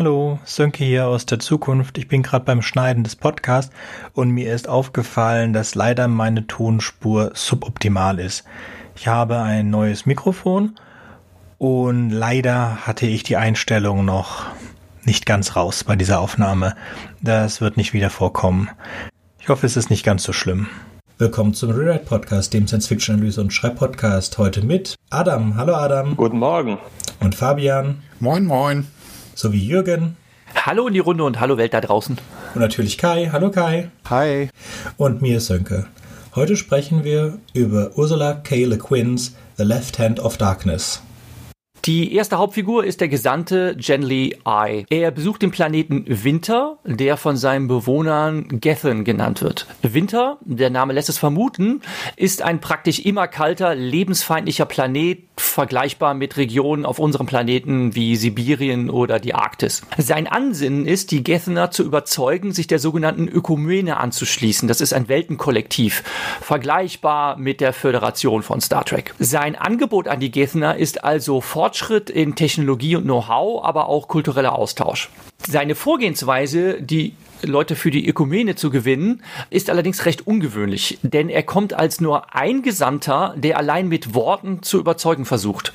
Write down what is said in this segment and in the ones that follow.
Hallo, Sönke hier aus der Zukunft. Ich bin gerade beim Schneiden des Podcasts und mir ist aufgefallen, dass leider meine Tonspur suboptimal ist. Ich habe ein neues Mikrofon und leider hatte ich die Einstellung noch nicht ganz raus bei dieser Aufnahme. Das wird nicht wieder vorkommen. Ich hoffe, es ist nicht ganz so schlimm. Willkommen zum Rewrite Podcast, dem Science-Fiction-Analyse- und Schreibpodcast. Heute mit Adam. Hallo Adam. Guten Morgen. Und Fabian. Moin, moin. Sowie Jürgen. Hallo in die Runde und hallo Welt da draußen. Und natürlich Kai. Hallo Kai. Hi. Und mir Sönke. Heute sprechen wir über Ursula K. Le Guin's The Left Hand of Darkness. Die erste Hauptfigur ist der Gesandte Genly I. Er besucht den Planeten Winter, der von seinen Bewohnern Gethen genannt wird. Winter, der Name lässt es vermuten, ist ein praktisch immer kalter, lebensfeindlicher Planet, vergleichbar mit Regionen auf unserem Planeten wie Sibirien oder die Arktis. Sein Ansinnen ist, die Gethener zu überzeugen, sich der sogenannten Ökumene anzuschließen. Das ist ein Weltenkollektiv, vergleichbar mit der Föderation von Star Trek. Sein Angebot an die Gethener ist also Fortschritt in Technologie und Know-how, aber auch kultureller Austausch. Seine Vorgehensweise, die Leute für die Ökumene zu gewinnen, ist allerdings recht ungewöhnlich, denn er kommt als nur ein Gesandter, der allein mit Worten zu überzeugen versucht.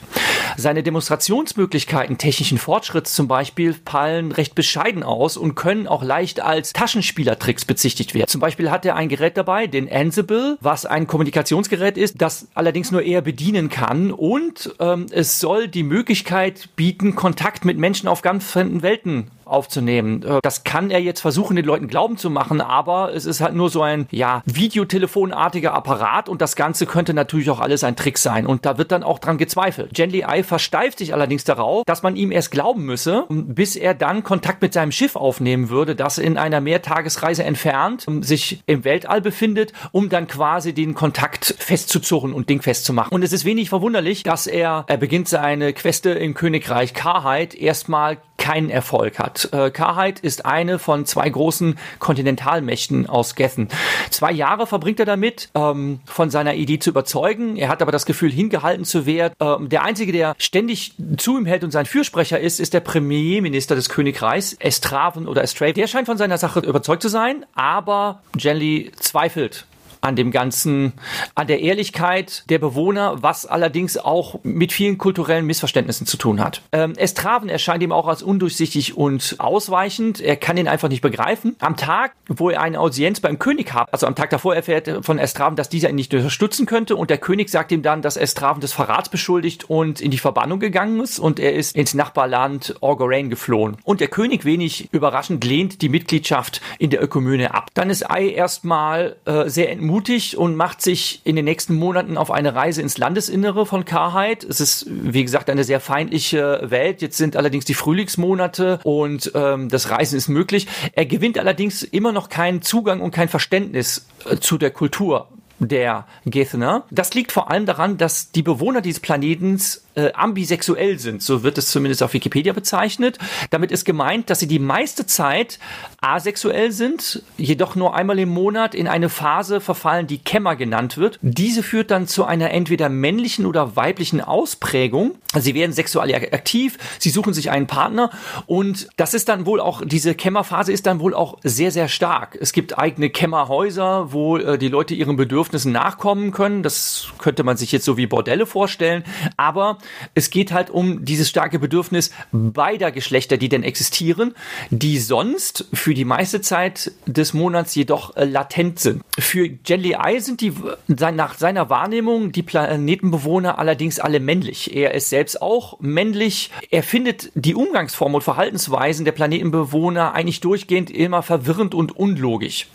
Seine Demonstrationsmöglichkeiten technischen Fortschritts zum Beispiel fallen recht bescheiden aus und können auch leicht als Taschenspielertricks bezichtigt werden. Zum Beispiel hat er ein Gerät dabei, den Ansible, was ein Kommunikationsgerät ist, das allerdings nur er bedienen kann und ähm, es soll die Möglichkeit bieten, Kontakt mit Menschen auf ganz fremden Welten aufzunehmen. Äh, das kann er jetzt versuchen, den Leuten glauben zu machen, aber es ist halt nur so ein, ja, Videotelefonartiger Apparat und das Ganze könnte natürlich auch alles ein Trick sein und da wird dann auch dran gezweifelt. Genly Eye versteift sich allerdings darauf, dass man ihm erst glauben müsse, bis er dann Kontakt mit seinem Schiff aufnehmen würde, das in einer Mehrtagesreise entfernt sich im Weltall befindet, um dann quasi den Kontakt festzuzurren und dingfest zu machen. Und es ist wenig verwunderlich, dass er, er beginnt seine Queste im Königreich Karheit erstmal keinen Erfolg hat. Äh, Karheit ist eine von zwei großen Kontinentalmächten aus Gethen. Zwei Jahre verbringt er damit, ähm, von seiner Idee zu überzeugen. Er hat aber das Gefühl, hingehalten zu werden. Ähm, der Einzige, der ständig zu ihm hält und sein Fürsprecher ist, ist der Premierminister des Königreichs, Estraven oder Estrave. Der scheint von seiner Sache überzeugt zu sein, aber Genly zweifelt an dem Ganzen, an der Ehrlichkeit der Bewohner, was allerdings auch mit vielen kulturellen Missverständnissen zu tun hat. Ähm, Estraven erscheint ihm auch als undurchsichtig und ausweichend. Er kann ihn einfach nicht begreifen. Am Tag, wo er eine Audienz beim König hat, also am Tag davor erfährt er von Estraven, dass dieser ihn nicht unterstützen könnte und der König sagt ihm dann, dass Estraven des Verrats beschuldigt und in die Verbannung gegangen ist und er ist ins Nachbarland Orgorain geflohen. Und der König wenig überraschend lehnt die Mitgliedschaft in der Ökumene ab. Dann ist Ai erstmal äh, sehr entmutigt mutig und macht sich in den nächsten Monaten auf eine Reise ins Landesinnere von Karheit. Es ist, wie gesagt, eine sehr feindliche Welt. Jetzt sind allerdings die Frühlingsmonate und ähm, das Reisen ist möglich. Er gewinnt allerdings immer noch keinen Zugang und kein Verständnis äh, zu der Kultur der Gethener. Das liegt vor allem daran, dass die Bewohner dieses Planetens äh, ambisexuell sind. So wird es zumindest auf Wikipedia bezeichnet. Damit ist gemeint, dass sie die meiste Zeit asexuell sind, jedoch nur einmal im Monat in eine Phase verfallen, die Kämmer genannt wird. Diese führt dann zu einer entweder männlichen oder weiblichen Ausprägung. Sie werden sexuell aktiv, sie suchen sich einen Partner und das ist dann wohl auch, diese Kämmerphase ist dann wohl auch sehr, sehr stark. Es gibt eigene Kämmerhäuser, wo äh, die Leute ihren Bedürfnissen nachkommen können. Das könnte man sich jetzt so wie Bordelle vorstellen. Aber es geht halt um dieses starke Bedürfnis beider Geschlechter, die denn existieren, die sonst für die meiste Zeit des Monats jedoch äh, latent sind. Für Genly Eye sind die nach seiner Wahrnehmung die Planetenbewohner allerdings alle männlich. Er ist selbst auch männlich. Er findet die Umgangsformen und Verhaltensweisen der Planetenbewohner eigentlich durchgehend immer verwirrend und unlogisch.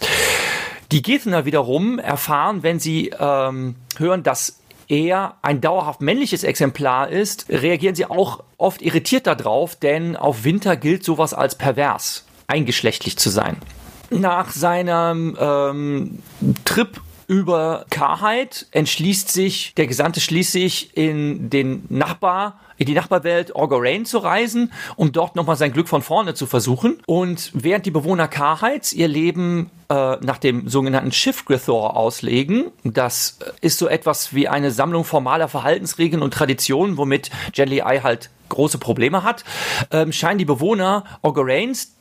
Die Gethener wiederum erfahren, wenn sie ähm, hören, dass er ein dauerhaft männliches Exemplar ist, reagieren sie auch oft irritiert darauf, denn auf Winter gilt sowas als pervers, eingeschlechtlich zu sein. Nach seinem ähm, Trip über Karheit entschließt sich der Gesandte schließlich in den Nachbar in die Nachbarwelt Orgorain zu reisen, um dort nochmal sein Glück von vorne zu versuchen. Und während die Bewohner Karheits ihr Leben äh, nach dem sogenannten Shift-Grithor auslegen, das ist so etwas wie eine Sammlung formaler Verhaltensregeln und Traditionen, womit Jelly Eye halt große Probleme hat, ähm, scheinen die Bewohner Orgorains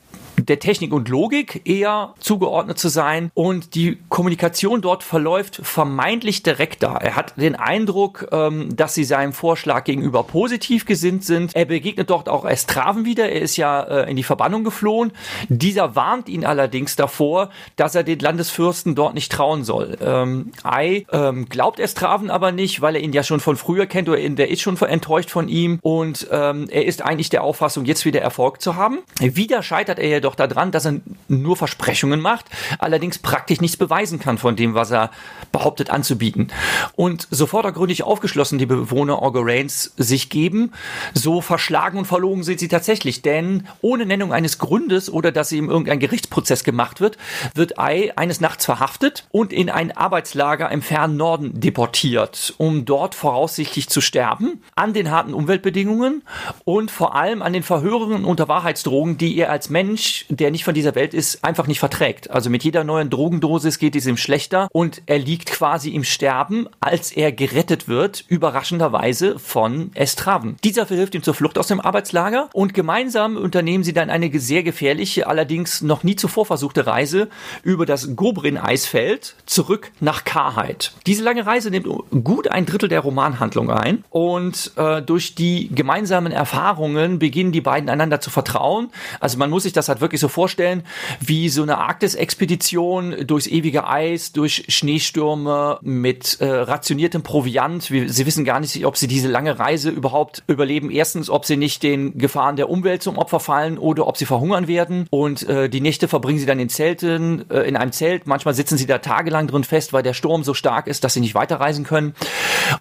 der Technik und Logik eher zugeordnet zu sein und die Kommunikation dort verläuft vermeintlich direkter. Er hat den Eindruck, ähm, dass sie seinem Vorschlag gegenüber positiv gesinnt sind. Er begegnet dort auch Estraven wieder. Er ist ja äh, in die Verbannung geflohen. Dieser warnt ihn allerdings davor, dass er den Landesfürsten dort nicht trauen soll. Ähm, Ai ähm, glaubt Estraven aber nicht, weil er ihn ja schon von früher kennt oder der ist schon enttäuscht von ihm und ähm, er ist eigentlich der Auffassung, jetzt wieder Erfolg zu haben. Wieder scheitert er jedoch doch daran, dass er nur Versprechungen macht, allerdings praktisch nichts beweisen kann von dem, was er behauptet anzubieten. Und so vordergründig aufgeschlossen die Bewohner Orgorains sich geben, so verschlagen und verlogen sind sie tatsächlich. Denn ohne Nennung eines Gründes oder dass ihm irgendein Gerichtsprozess gemacht wird, wird Ai eines Nachts verhaftet und in ein Arbeitslager im fernen Norden deportiert, um dort voraussichtlich zu sterben, an den harten Umweltbedingungen und vor allem an den Verhörungen unter Wahrheitsdrogen, die er als Mensch der nicht von dieser Welt ist, einfach nicht verträgt. Also mit jeder neuen Drogendosis geht es ihm schlechter und er liegt quasi im Sterben, als er gerettet wird, überraschenderweise von Estraven. Dieser verhilft ihm zur Flucht aus dem Arbeitslager und gemeinsam unternehmen sie dann eine sehr gefährliche, allerdings noch nie zuvor versuchte Reise über das Gobrin-Eisfeld zurück nach Karheit. Diese lange Reise nimmt gut ein Drittel der Romanhandlung ein und äh, durch die gemeinsamen Erfahrungen beginnen die beiden einander zu vertrauen. Also man muss sich das halt wirklich wirklich so vorstellen, wie so eine Arktis-Expedition durchs ewige Eis, durch Schneestürme mit äh, rationiertem Proviant. Wir, sie wissen gar nicht, ob sie diese lange Reise überhaupt überleben. Erstens, ob sie nicht den Gefahren der Umwelt zum Opfer fallen oder ob sie verhungern werden. Und äh, die Nächte verbringen sie dann in Zelten, äh, in einem Zelt. Manchmal sitzen sie da tagelang drin fest, weil der Sturm so stark ist, dass sie nicht weiterreisen können.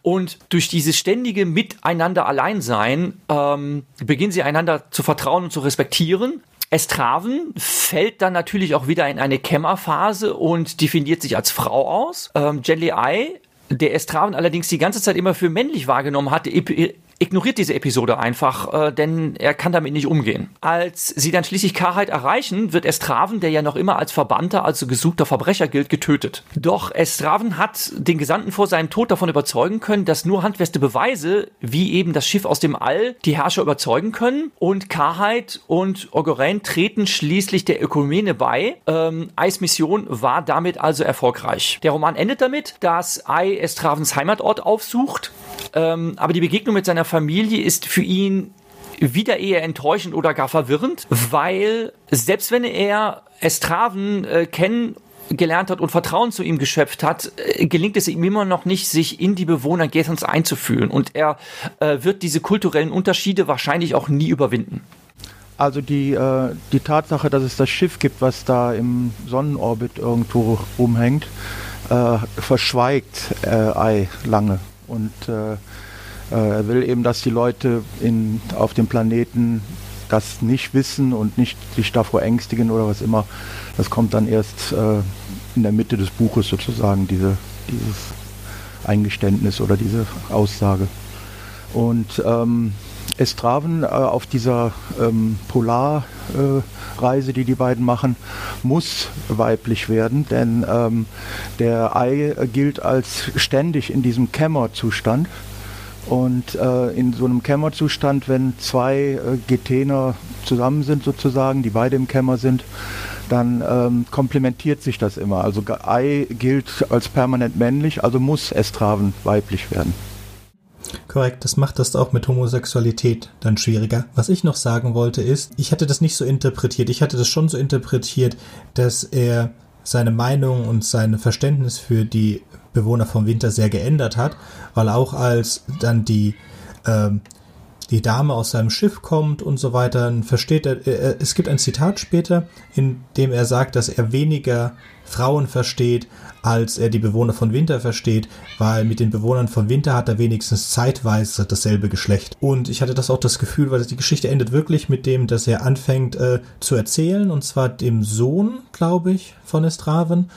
Und durch dieses ständige Miteinander Alleinsein ähm, beginnen sie einander zu vertrauen und zu respektieren. Estraven fällt dann natürlich auch wieder in eine Kämmerphase und definiert sich als Frau aus. Ähm, Jelly Eye der Estraven allerdings die ganze Zeit immer für männlich wahrgenommen hatte, ignoriert diese Episode einfach, äh, denn er kann damit nicht umgehen. Als sie dann schließlich Karheit erreichen, wird Estraven, der ja noch immer als Verbannter, also gesuchter Verbrecher gilt, getötet. Doch Estraven hat den Gesandten vor seinem Tod davon überzeugen können, dass nur handfeste Beweise, wie eben das Schiff aus dem All, die Herrscher überzeugen können. Und Karheit und Ogorain treten schließlich der Ökumene bei. Ähm, Eis Mission war damit also erfolgreich. Der Roman endet damit, dass Ei Estravens Heimatort aufsucht, ähm, aber die Begegnung mit seiner Familie ist für ihn wieder eher enttäuschend oder gar verwirrend, weil selbst wenn er Estraven äh, kennen gelernt hat und Vertrauen zu ihm geschöpft hat, äh, gelingt es ihm immer noch nicht, sich in die Bewohner Gathons einzufühlen. Und er äh, wird diese kulturellen Unterschiede wahrscheinlich auch nie überwinden. Also die, äh, die Tatsache, dass es das Schiff gibt, was da im Sonnenorbit irgendwo rumhängt, äh, verschweigt äh, Ei lange. Und äh, er will eben, dass die Leute in, auf dem Planeten das nicht wissen und nicht sich davor ängstigen oder was immer. Das kommt dann erst äh, in der Mitte des Buches sozusagen, diese, dieses Eingeständnis oder diese Aussage. Und ähm, Estraven äh, auf dieser ähm, Polarreise, äh, die die beiden machen, muss weiblich werden, denn ähm, der Ei gilt als ständig in diesem Kämmerzustand. Und äh, in so einem Kämmerzustand, wenn zwei äh, Getener zusammen sind sozusagen, die beide im Kämmer sind, dann ähm, komplementiert sich das immer. Also Ei gilt als permanent männlich, also muss Estraven weiblich werden. Korrekt, das macht das auch mit Homosexualität dann schwieriger. Was ich noch sagen wollte ist, ich hatte das nicht so interpretiert. Ich hatte das schon so interpretiert, dass er seine Meinung und sein Verständnis für die Bewohner vom Winter sehr geändert hat, weil auch als dann die ähm, die Dame aus seinem Schiff kommt und so weiter, dann versteht er, er, es gibt ein Zitat später, in dem er sagt, dass er weniger Frauen versteht, als er die Bewohner von Winter versteht, weil mit den Bewohnern von Winter hat er wenigstens zeitweise dasselbe Geschlecht. Und ich hatte das auch das Gefühl, weil die Geschichte endet wirklich mit dem, dass er anfängt äh, zu erzählen, und zwar dem Sohn, glaube ich, von Estraven.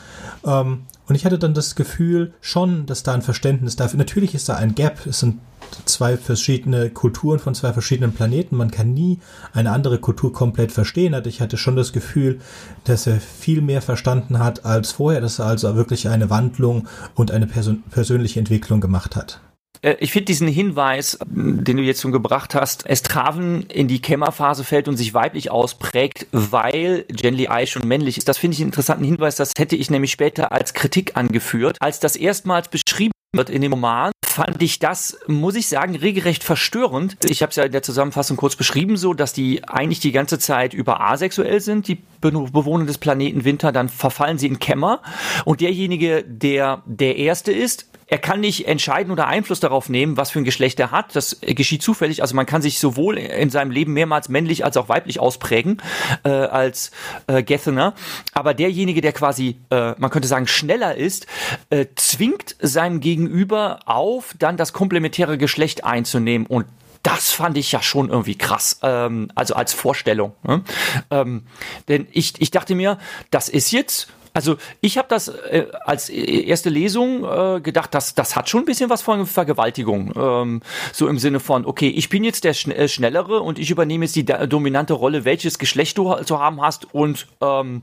Ähm, Und ich hatte dann das Gefühl schon, dass da ein Verständnis dafür, natürlich ist da ein Gap, es sind zwei verschiedene Kulturen von zwei verschiedenen Planeten. Man kann nie eine andere Kultur komplett verstehen. Also ich hatte schon das Gefühl, dass er viel mehr verstanden hat als vorher, dass er also wirklich eine Wandlung und eine person persönliche Entwicklung gemacht hat. Äh, ich finde diesen Hinweis, den du jetzt schon gebracht hast, Estraven in die Kämmerphase fällt und sich weiblich ausprägt, weil Genly Ai schon männlich ist. Das finde ich einen interessanten Hinweis. Das hätte ich nämlich später als Kritik angeführt. Als das erstmals beschrieben wird in dem Roman, fand ich das, muss ich sagen, regelrecht verstörend. Ich habe es ja in der Zusammenfassung kurz beschrieben, so dass die eigentlich die ganze Zeit über asexuell sind, die Bewohner des Planeten Winter, dann verfallen sie in Kämmer und derjenige, der der Erste ist, er kann nicht entscheiden oder Einfluss darauf nehmen, was für ein Geschlecht er hat. Das geschieht zufällig. Also man kann sich sowohl in seinem Leben mehrmals männlich als auch weiblich ausprägen äh, als äh, Gethener. Aber derjenige, der quasi, äh, man könnte sagen, schneller ist, äh, zwingt seinem Gegenüber auf, dann das komplementäre Geschlecht einzunehmen. Und das fand ich ja schon irgendwie krass, ähm, also als Vorstellung. Ne? Ähm, denn ich, ich dachte mir, das ist jetzt also ich habe das äh, als erste Lesung äh, gedacht, dass das hat schon ein bisschen was von Vergewaltigung. Ähm, so im Sinne von, okay, ich bin jetzt der Schn äh, Schnellere und ich übernehme jetzt die dominante Rolle, welches Geschlecht du zu haben hast und ähm,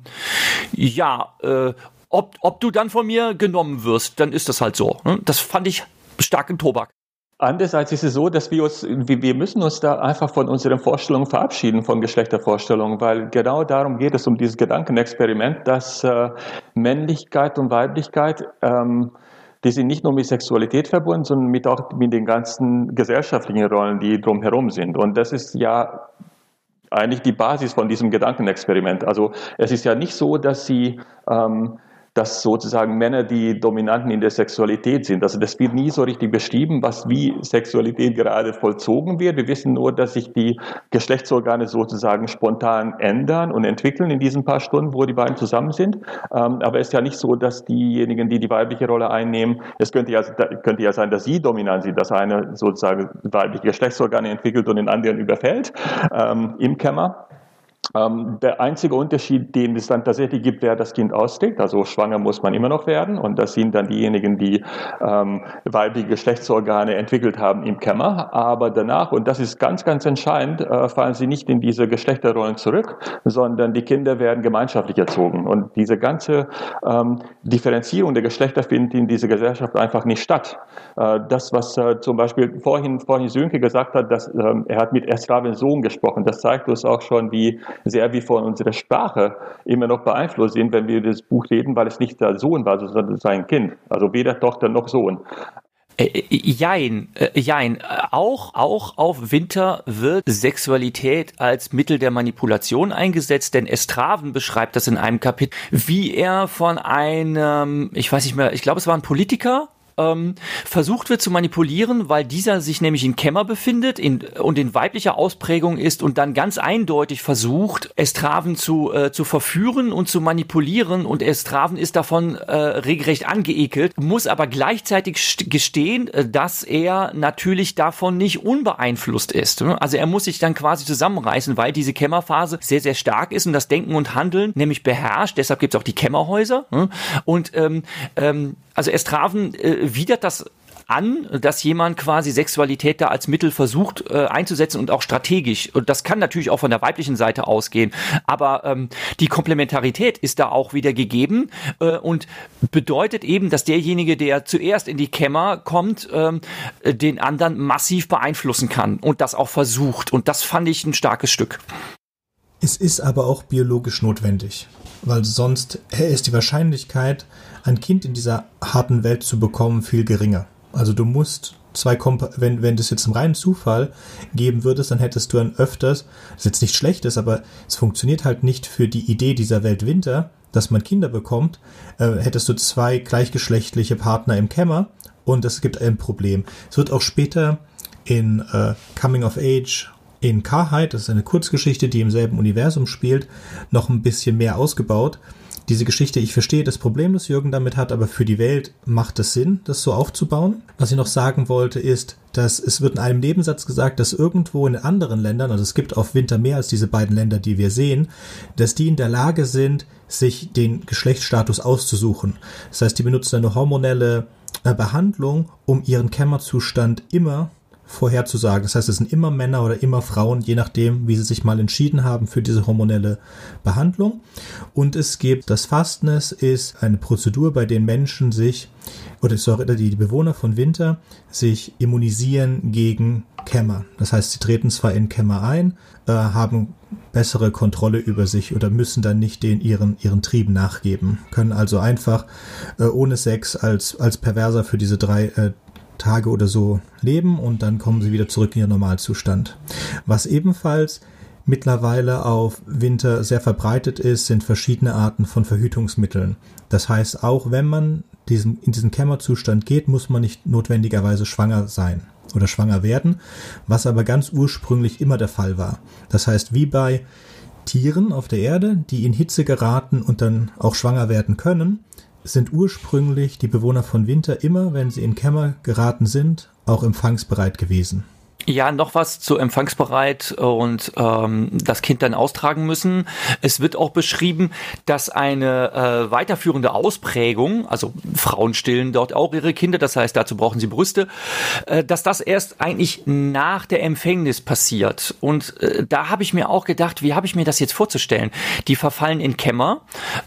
ja, äh, ob, ob du dann von mir genommen wirst, dann ist das halt so. Ne? Das fand ich stark im Tobak. Andererseits ist es so, dass wir uns, wir müssen uns da einfach von unseren Vorstellungen verabschieden, von Geschlechtervorstellungen, weil genau darum geht es, um dieses Gedankenexperiment, dass äh, Männlichkeit und Weiblichkeit, ähm, die sind nicht nur mit Sexualität verbunden, sondern mit auch mit den ganzen gesellschaftlichen Rollen, die drumherum sind. Und das ist ja eigentlich die Basis von diesem Gedankenexperiment. Also es ist ja nicht so, dass sie ähm, dass sozusagen Männer die Dominanten in der Sexualität sind. Also das wird nie so richtig beschrieben, was wie Sexualität gerade vollzogen wird. Wir wissen nur, dass sich die Geschlechtsorgane sozusagen spontan ändern und entwickeln in diesen paar Stunden, wo die beiden zusammen sind. Ähm, aber es ist ja nicht so, dass diejenigen, die die weibliche Rolle einnehmen, es könnte ja, könnte ja sein, dass sie dominant sind, dass einer sozusagen weibliche Geschlechtsorgane entwickelt und den anderen überfällt ähm, im Kämmer. Ähm, der einzige Unterschied, den es dann tatsächlich gibt, wer das Kind austrägt, also schwanger muss man immer noch werden. Und das sind dann diejenigen, die ähm, weibliche Geschlechtsorgane entwickelt haben im Kämmer, aber danach, und das ist ganz, ganz entscheidend, äh, fallen sie nicht in diese Geschlechterrollen zurück, sondern die Kinder werden gemeinschaftlich erzogen. Und diese ganze ähm, Differenzierung der Geschlechter findet in dieser Gesellschaft einfach nicht statt. Äh, das, was äh, zum Beispiel vorhin, vorhin Sönke gesagt hat, dass ähm, er hat mit Esravens Sohn gesprochen, das zeigt uns auch schon, wie sehr wie von unserer Sprache immer noch beeinflusst sind, wenn wir das Buch reden, weil es nicht der Sohn war, sondern sein Kind. Also weder Tochter noch Sohn. Äh, äh, jein, äh, jein. Auch, auch auf Winter wird Sexualität als Mittel der Manipulation eingesetzt, denn Estraven beschreibt das in einem Kapitel, wie er von einem, ich weiß nicht mehr, ich glaube, es war ein Politiker, ähm, versucht wird zu manipulieren, weil dieser sich nämlich in Kämmer befindet in, und in weiblicher Ausprägung ist und dann ganz eindeutig versucht, Estraven zu, äh, zu verführen und zu manipulieren und Estraven ist davon äh, regelrecht angeekelt, muss aber gleichzeitig gestehen, äh, dass er natürlich davon nicht unbeeinflusst ist. Ne? Also er muss sich dann quasi zusammenreißen, weil diese Kämmerphase sehr, sehr stark ist und das Denken und Handeln nämlich beherrscht. Deshalb gibt es auch die Kämmerhäuser. Ne? Und ähm, ähm, also Estraven äh, widert das an, dass jemand quasi Sexualität da als Mittel versucht äh, einzusetzen und auch strategisch. Und das kann natürlich auch von der weiblichen Seite ausgehen. Aber ähm, die Komplementarität ist da auch wieder gegeben äh, und bedeutet eben, dass derjenige, der zuerst in die Kämmer kommt, ähm, den anderen massiv beeinflussen kann und das auch versucht. Und das fand ich ein starkes Stück. Es ist aber auch biologisch notwendig, weil sonst ist die Wahrscheinlichkeit, ein Kind in dieser harten Welt zu bekommen, viel geringer. Also du musst zwei Komp wenn, wenn das jetzt im reinen Zufall geben würdest, dann hättest du dann öfters, das jetzt nicht schlecht ist, aber es funktioniert halt nicht für die Idee dieser Welt Winter, dass man Kinder bekommt, äh, hättest du zwei gleichgeschlechtliche Partner im Kämmer und es gibt ein Problem. Es wird auch später in äh, Coming of Age in Carheit, das ist eine Kurzgeschichte, die im selben Universum spielt, noch ein bisschen mehr ausgebaut diese Geschichte, ich verstehe das Problem, das Jürgen damit hat, aber für die Welt macht es Sinn, das so aufzubauen. Was ich noch sagen wollte, ist, dass es wird in einem Nebensatz gesagt, dass irgendwo in anderen Ländern, also es gibt auf Winter mehr als diese beiden Länder, die wir sehen, dass die in der Lage sind, sich den Geschlechtsstatus auszusuchen. Das heißt, die benutzen eine hormonelle äh, Behandlung, um ihren Kämmerzustand immer vorherzusagen. Das heißt, es sind immer Männer oder immer Frauen, je nachdem, wie sie sich mal entschieden haben für diese hormonelle Behandlung. Und es gibt das Fastness ist eine Prozedur, bei der Menschen sich oder sorry, die Bewohner von Winter sich immunisieren gegen Kämmer. Das heißt, sie treten zwar in Kämmer ein, äh, haben bessere Kontrolle über sich oder müssen dann nicht den ihren ihren Trieben nachgeben, können also einfach äh, ohne Sex als als Perverser für diese drei äh, Tage oder so leben und dann kommen sie wieder zurück in ihren Normalzustand. Was ebenfalls mittlerweile auf Winter sehr verbreitet ist, sind verschiedene Arten von Verhütungsmitteln. Das heißt, auch wenn man diesen, in diesen Kämmerzustand geht, muss man nicht notwendigerweise schwanger sein oder schwanger werden, was aber ganz ursprünglich immer der Fall war. Das heißt, wie bei Tieren auf der Erde, die in Hitze geraten und dann auch schwanger werden können, sind ursprünglich die Bewohner von Winter immer, wenn sie in Kämmer geraten sind, auch empfangsbereit gewesen. Ja, noch was zu empfangsbereit und ähm, das Kind dann austragen müssen. Es wird auch beschrieben, dass eine äh, weiterführende Ausprägung, also Frauen stillen dort auch ihre Kinder, das heißt, dazu brauchen sie Brüste, äh, dass das erst eigentlich nach der Empfängnis passiert. Und äh, da habe ich mir auch gedacht, wie habe ich mir das jetzt vorzustellen? Die verfallen in Kämmer.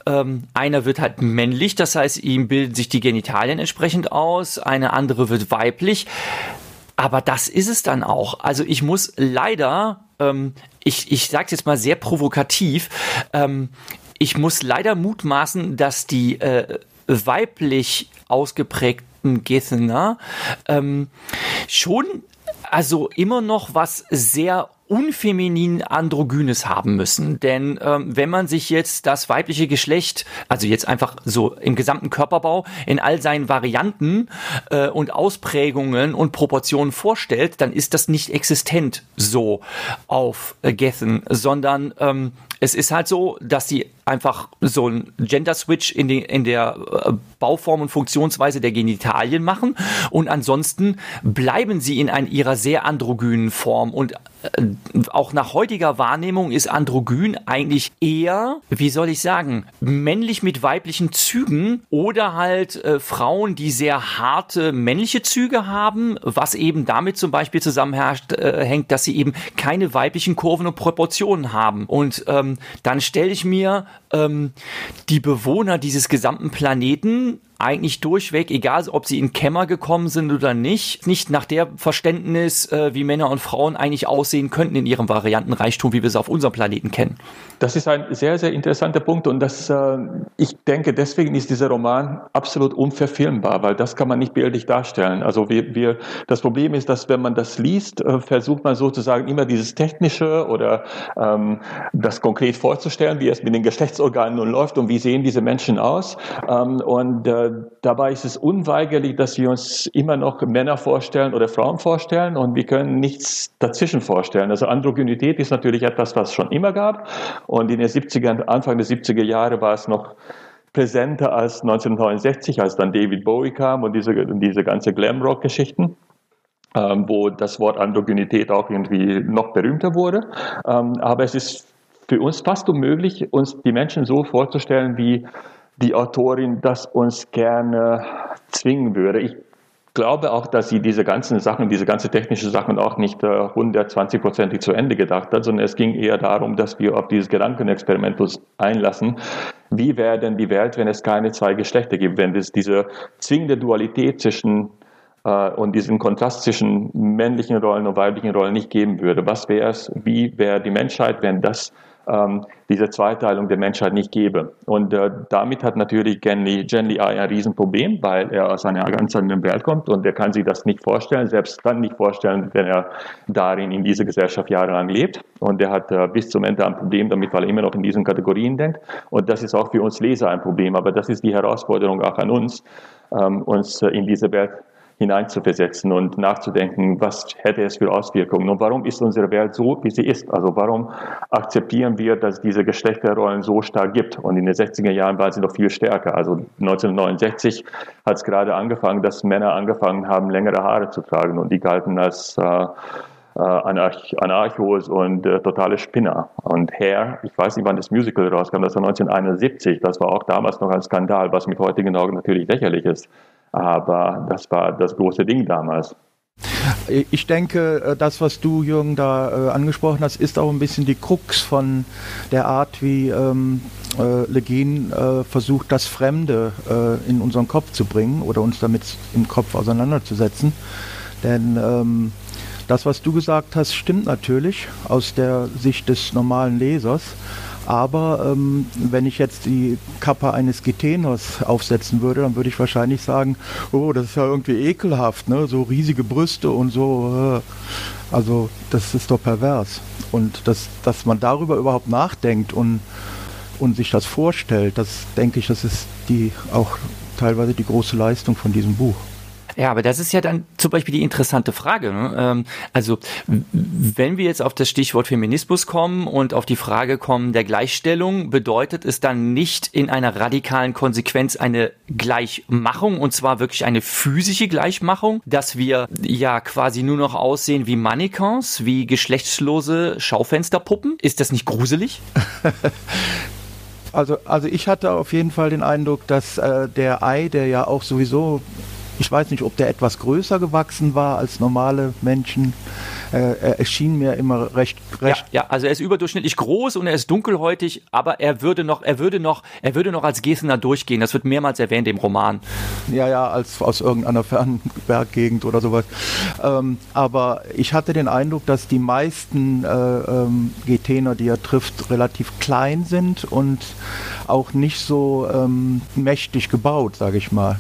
Ähm, einer wird halt männlich, das heißt, ihm bilden sich die Genitalien entsprechend aus, eine andere wird weiblich. Aber das ist es dann auch. Also ich muss leider, ähm, ich, ich sage es jetzt mal sehr provokativ, ähm, ich muss leider mutmaßen, dass die äh, weiblich ausgeprägten Gethener ähm, schon also immer noch was sehr unfeminin androgynes haben müssen. Denn ähm, wenn man sich jetzt das weibliche Geschlecht, also jetzt einfach so im gesamten Körperbau, in all seinen Varianten äh, und Ausprägungen und Proportionen vorstellt, dann ist das nicht existent so auf äh, Gethen, sondern ähm, es ist halt so, dass sie einfach so ein Gender-Switch in, in der äh, Bauform und Funktionsweise der Genitalien machen und ansonsten bleiben sie in einer ihrer sehr androgynen Form und äh, auch nach heutiger Wahrnehmung ist androgyn eigentlich eher, wie soll ich sagen, männlich mit weiblichen Zügen oder halt äh, Frauen, die sehr harte männliche Züge haben, was eben damit zum Beispiel zusammenhängt, äh, dass sie eben keine weiblichen Kurven und Proportionen haben. Und ähm, dann stelle ich mir ähm, die Bewohner dieses gesamten Planeten eigentlich durchweg, egal ob sie in Kämmer gekommen sind oder nicht, nicht nach der Verständnis, äh, wie Männer und Frauen eigentlich aussehen könnten in ihrem Variantenreichtum, wie wir es auf unserem Planeten kennen. Das ist ein sehr, sehr interessanter Punkt und das, äh, ich denke, deswegen ist dieser Roman absolut unverfilmbar, weil das kann man nicht bildlich darstellen. Also wir, wir, das Problem ist, dass wenn man das liest, äh, versucht man sozusagen immer dieses Technische oder ähm, das konkret vorzustellen, wie es mit den Geschlechtsorganen nun läuft und wie sehen diese Menschen aus. Ähm, und äh, dabei ist es unweigerlich, dass wir uns immer noch Männer vorstellen oder Frauen vorstellen und wir können nichts dazwischen vorstellen. Also Androgynität ist natürlich etwas, was es schon immer gab und in den 70er, Anfang der 70er Jahre war es noch präsenter als 1969, als dann David Bowie kam und diese, diese ganze Glamrock-Geschichten. Ähm, wo das Wort Androgynität auch irgendwie noch berühmter wurde. Ähm, aber es ist für uns fast unmöglich, uns die Menschen so vorzustellen, wie die Autorin das uns gerne zwingen würde. Ich glaube auch, dass sie diese ganzen Sachen, diese ganze technische Sachen auch nicht 120-prozentig äh, zu Ende gedacht hat, sondern es ging eher darum, dass wir auf dieses Gedankenexperiment uns einlassen. Wie wäre denn die Welt, wenn es keine zwei Geschlechter gibt, wenn es diese zwingende Dualität zwischen äh, und diesen Kontrast zwischen männlichen Rollen und weiblichen Rollen nicht geben würde? Was wäre es? Wie wäre die Menschheit, wenn das ähm, diese Zweiteilung der Menschheit nicht gäbe. Und äh, damit hat natürlich Genli, Genli ein Riesenproblem, weil er aus einer ganz anderen Welt kommt und er kann sich das nicht vorstellen, selbst kann nicht vorstellen, wenn er darin in dieser Gesellschaft jahrelang lebt. Und er hat äh, bis zum Ende ein Problem damit, weil er immer noch in diesen Kategorien denkt. Und das ist auch für uns Leser ein Problem, aber das ist die Herausforderung auch an uns, ähm, uns äh, in diese Welt hineinzuversetzen und nachzudenken, was hätte es für Auswirkungen und warum ist unsere Welt so, wie sie ist. Also warum akzeptieren wir, dass es diese Geschlechterrollen so stark gibt. Und in den 60er Jahren waren sie noch viel stärker. Also 1969 hat es gerade angefangen, dass Männer angefangen haben, längere Haare zu tragen und die galten als äh, Anarch Anarchos und äh, totale Spinner. Und Hair, ich weiß nicht, wann das Musical rauskam, das war 1971, das war auch damals noch ein Skandal, was mit heutigen Augen natürlich lächerlich ist. Aber das war das große Ding damals. Ich denke, äh, das, was du, Jürgen, da äh, angesprochen hast, ist auch ein bisschen die Krux von der Art, wie ähm, äh, Le Guin äh, versucht, das Fremde äh, in unseren Kopf zu bringen oder uns damit im Kopf auseinanderzusetzen. Denn ähm, das, was du gesagt hast, stimmt natürlich aus der Sicht des normalen Lesers. Aber ähm, wenn ich jetzt die Kappe eines Geteners aufsetzen würde, dann würde ich wahrscheinlich sagen, oh, das ist ja irgendwie ekelhaft, ne? so riesige Brüste und so. Äh. Also das ist doch pervers. Und das, dass man darüber überhaupt nachdenkt und, und sich das vorstellt, das denke ich, das ist die auch teilweise die große Leistung von diesem Buch. Ja, aber das ist ja dann zum Beispiel die interessante Frage. Ne? Ähm, also, wenn wir jetzt auf das Stichwort Feminismus kommen und auf die Frage kommen der Gleichstellung, bedeutet es dann nicht in einer radikalen Konsequenz eine Gleichmachung und zwar wirklich eine physische Gleichmachung, dass wir ja quasi nur noch aussehen wie Mannequins, wie geschlechtslose Schaufensterpuppen? Ist das nicht gruselig? Also, also ich hatte auf jeden Fall den Eindruck, dass äh, der Ei, der ja auch sowieso ich weiß nicht, ob der etwas größer gewachsen war als normale Menschen. Äh, er erschien mir immer recht, recht. Ja, ja, also er ist überdurchschnittlich groß und er ist dunkelhäutig, aber er würde noch, er würde noch, er würde noch als Gesener durchgehen. Das wird mehrmals erwähnt im Roman. Ja, ja, als aus irgendeiner fernen Berggegend oder sowas. Ähm, aber ich hatte den Eindruck, dass die meisten äh, ähm, Getener, die er trifft, relativ klein sind und auch nicht so ähm, mächtig gebaut, sage ich mal.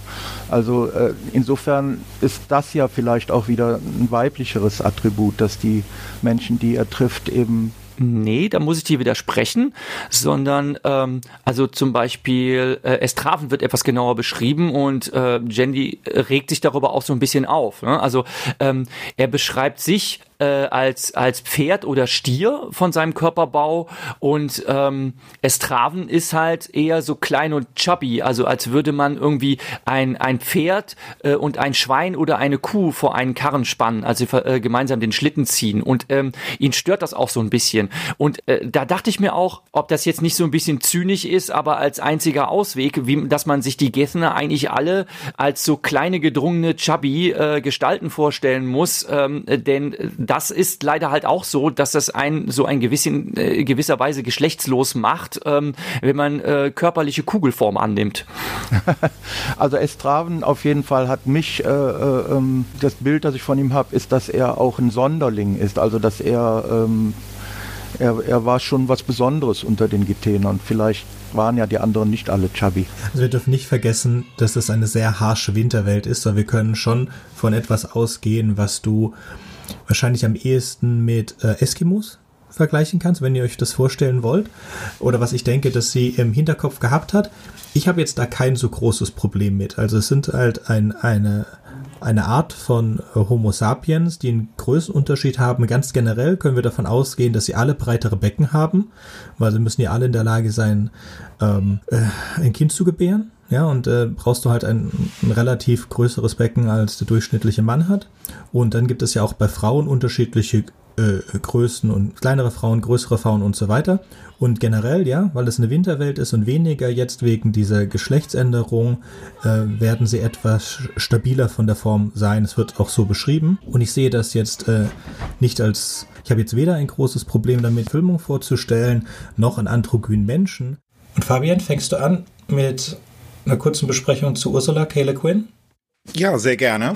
Also äh, insofern ist das ja vielleicht auch wieder ein weiblicheres Attribut, dass die Menschen, die er trifft, eben Nee, da muss ich dir widersprechen, sondern ähm, also zum Beispiel äh, Estraven wird etwas genauer beschrieben und äh, Jenny regt sich darüber auch so ein bisschen auf. Ne? Also ähm, er beschreibt sich äh, als, als Pferd oder Stier von seinem Körperbau. Und ähm, Estraven ist halt eher so klein und chubby, also als würde man irgendwie ein, ein Pferd äh, und ein Schwein oder eine Kuh vor einen Karren spannen, also äh, gemeinsam den Schlitten ziehen. Und ähm, ihn stört das auch so ein bisschen. Und äh, da dachte ich mir auch, ob das jetzt nicht so ein bisschen zynisch ist, aber als einziger Ausweg, wie, dass man sich die Gethner eigentlich alle als so kleine gedrungene chubby äh, Gestalten vorstellen muss, ähm, denn das ist leider halt auch so, dass das ein so ein gewissen, äh, gewisser Weise geschlechtslos macht, ähm, wenn man äh, körperliche Kugelform annimmt. also Estraven auf jeden Fall hat mich, äh, äh, ähm, das Bild, das ich von ihm habe, ist, dass er auch ein Sonderling ist, also dass er ähm, er, er, war schon was Besonderes unter den Gitenern. Vielleicht waren ja die anderen nicht alle chubby. Also wir dürfen nicht vergessen, dass es eine sehr harsche Winterwelt ist, aber wir können schon von etwas ausgehen, was du wahrscheinlich am ehesten mit äh, Eskimos vergleichen kannst, wenn ihr euch das vorstellen wollt. Oder was ich denke, dass sie im Hinterkopf gehabt hat. Ich habe jetzt da kein so großes Problem mit. Also es sind halt ein, eine, eine Art von Homo sapiens, die einen Größenunterschied haben. Ganz generell können wir davon ausgehen, dass sie alle breitere Becken haben, weil sie müssen ja alle in der Lage sein, ähm, äh, ein Kind zu gebären. Ja, und äh, brauchst du halt ein, ein relativ größeres Becken als der durchschnittliche Mann hat. Und dann gibt es ja auch bei Frauen unterschiedliche äh, Größen und kleinere Frauen, größere Frauen und so weiter. Und generell, ja, weil es eine Winterwelt ist und weniger jetzt wegen dieser Geschlechtsänderung, äh, werden sie etwas stabiler von der Form sein. Es wird auch so beschrieben. Und ich sehe das jetzt äh, nicht als, ich habe jetzt weder ein großes Problem damit, Filmung vorzustellen, noch an androgynen Menschen. Und Fabian, fängst du an mit einer kurzen Besprechung zu Ursula K. Guin? Ja, sehr gerne.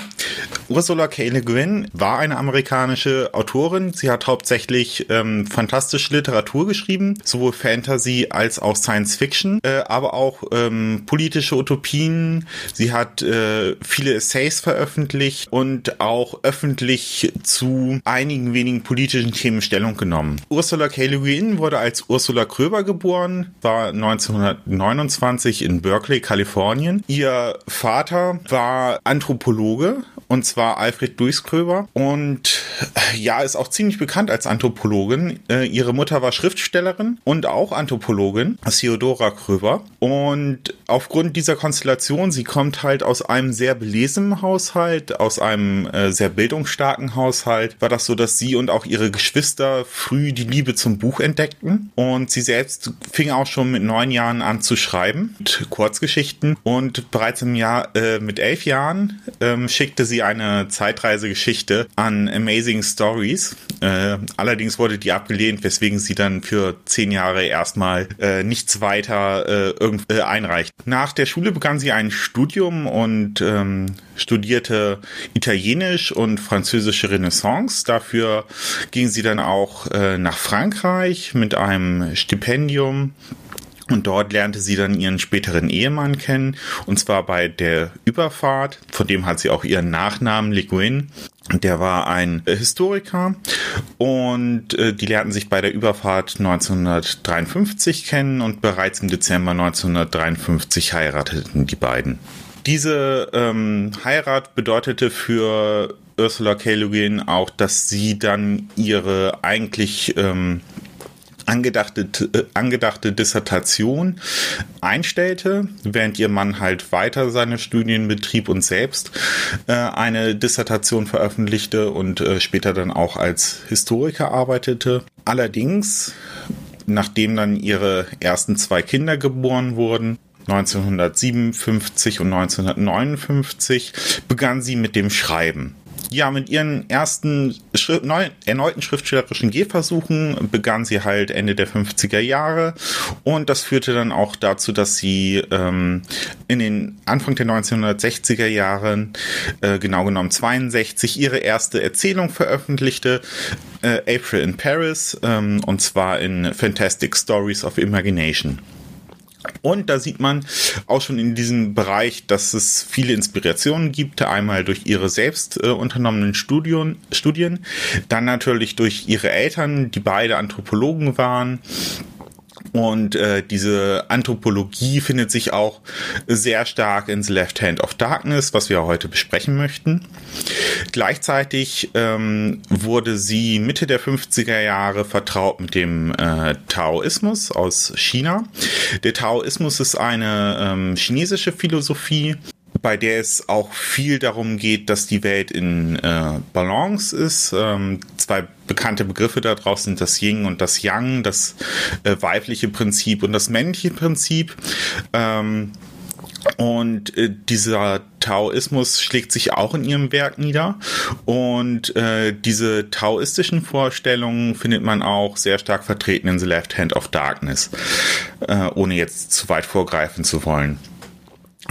Ursula K. Le Guin war eine amerikanische Autorin. Sie hat hauptsächlich ähm, fantastische Literatur geschrieben, sowohl Fantasy als auch Science Fiction, äh, aber auch ähm, politische Utopien. Sie hat äh, viele Essays veröffentlicht und auch öffentlich zu einigen wenigen politischen Themen Stellung genommen. Ursula K. Le Guin wurde als Ursula Kröber geboren, war 1929 in Berkeley, Kalifornien. Ihr Vater war Anthropologe und zwar Alfred Duiskröber. Und äh, ja, ist auch ziemlich bekannt als Anthropologin. Äh, ihre Mutter war Schriftstellerin und auch Anthropologin, Theodora Kröber. Und aufgrund dieser Konstellation, sie kommt halt aus einem sehr belesenen Haushalt, aus einem äh, sehr bildungsstarken Haushalt, war das so, dass sie und auch ihre Geschwister früh die Liebe zum Buch entdeckten. Und sie selbst fing auch schon mit neun Jahren an zu schreiben, Kurzgeschichten. Und bereits im Jahr äh, mit elf Jahren ähm, schickte sie eine Zeitreisegeschichte an Amazing Stories. Äh, allerdings wurde die abgelehnt, weswegen sie dann für zehn Jahre erstmal äh, nichts weiter äh, irgend, äh, einreicht. Nach der Schule begann sie ein Studium und ähm, studierte Italienisch und französische Renaissance. Dafür ging sie dann auch äh, nach Frankreich mit einem Stipendium und dort lernte sie dann ihren späteren Ehemann kennen, und zwar bei der Überfahrt. Von dem hat sie auch ihren Nachnamen Le Guin. Der war ein Historiker und äh, die lernten sich bei der Überfahrt 1953 kennen und bereits im Dezember 1953 heirateten die beiden. Diese ähm, Heirat bedeutete für Ursula K. Le Guin auch, dass sie dann ihre eigentlich ähm, angedachte, äh, angedachte Dissertation einstellte, während ihr Mann halt weiter seine Studien betrieb und selbst äh, eine Dissertation veröffentlichte und äh, später dann auch als Historiker arbeitete. Allerdings, nachdem dann ihre ersten zwei Kinder geboren wurden, 1957 und 1959 begann sie mit dem Schreiben ja, mit ihren ersten Schri neu, erneuten schriftstellerischen Gehversuchen begann sie halt Ende der 50er Jahre und das führte dann auch dazu, dass sie ähm, in den Anfang der 1960er Jahren, äh, genau genommen 62, ihre erste Erzählung veröffentlichte, äh, April in Paris, ähm, und zwar in Fantastic Stories of Imagination. Und da sieht man auch schon in diesem Bereich, dass es viele Inspirationen gibt. Einmal durch ihre selbst äh, unternommenen Studien, Studien, dann natürlich durch ihre Eltern, die beide Anthropologen waren und äh, diese Anthropologie findet sich auch sehr stark ins Left Hand of Darkness, was wir heute besprechen möchten. Gleichzeitig ähm, wurde sie Mitte der 50er Jahre vertraut mit dem äh, Taoismus aus China. Der Taoismus ist eine ähm, chinesische Philosophie, bei der es auch viel darum geht, dass die Welt in äh, Balance ist. Ähm, zwei bekannte Begriffe daraus sind das Yin und das Yang, das äh, weibliche Prinzip und das männliche Prinzip. Ähm, und äh, dieser Taoismus schlägt sich auch in ihrem Werk nieder. Und äh, diese taoistischen Vorstellungen findet man auch sehr stark vertreten in The Left Hand of Darkness, äh, ohne jetzt zu weit vorgreifen zu wollen.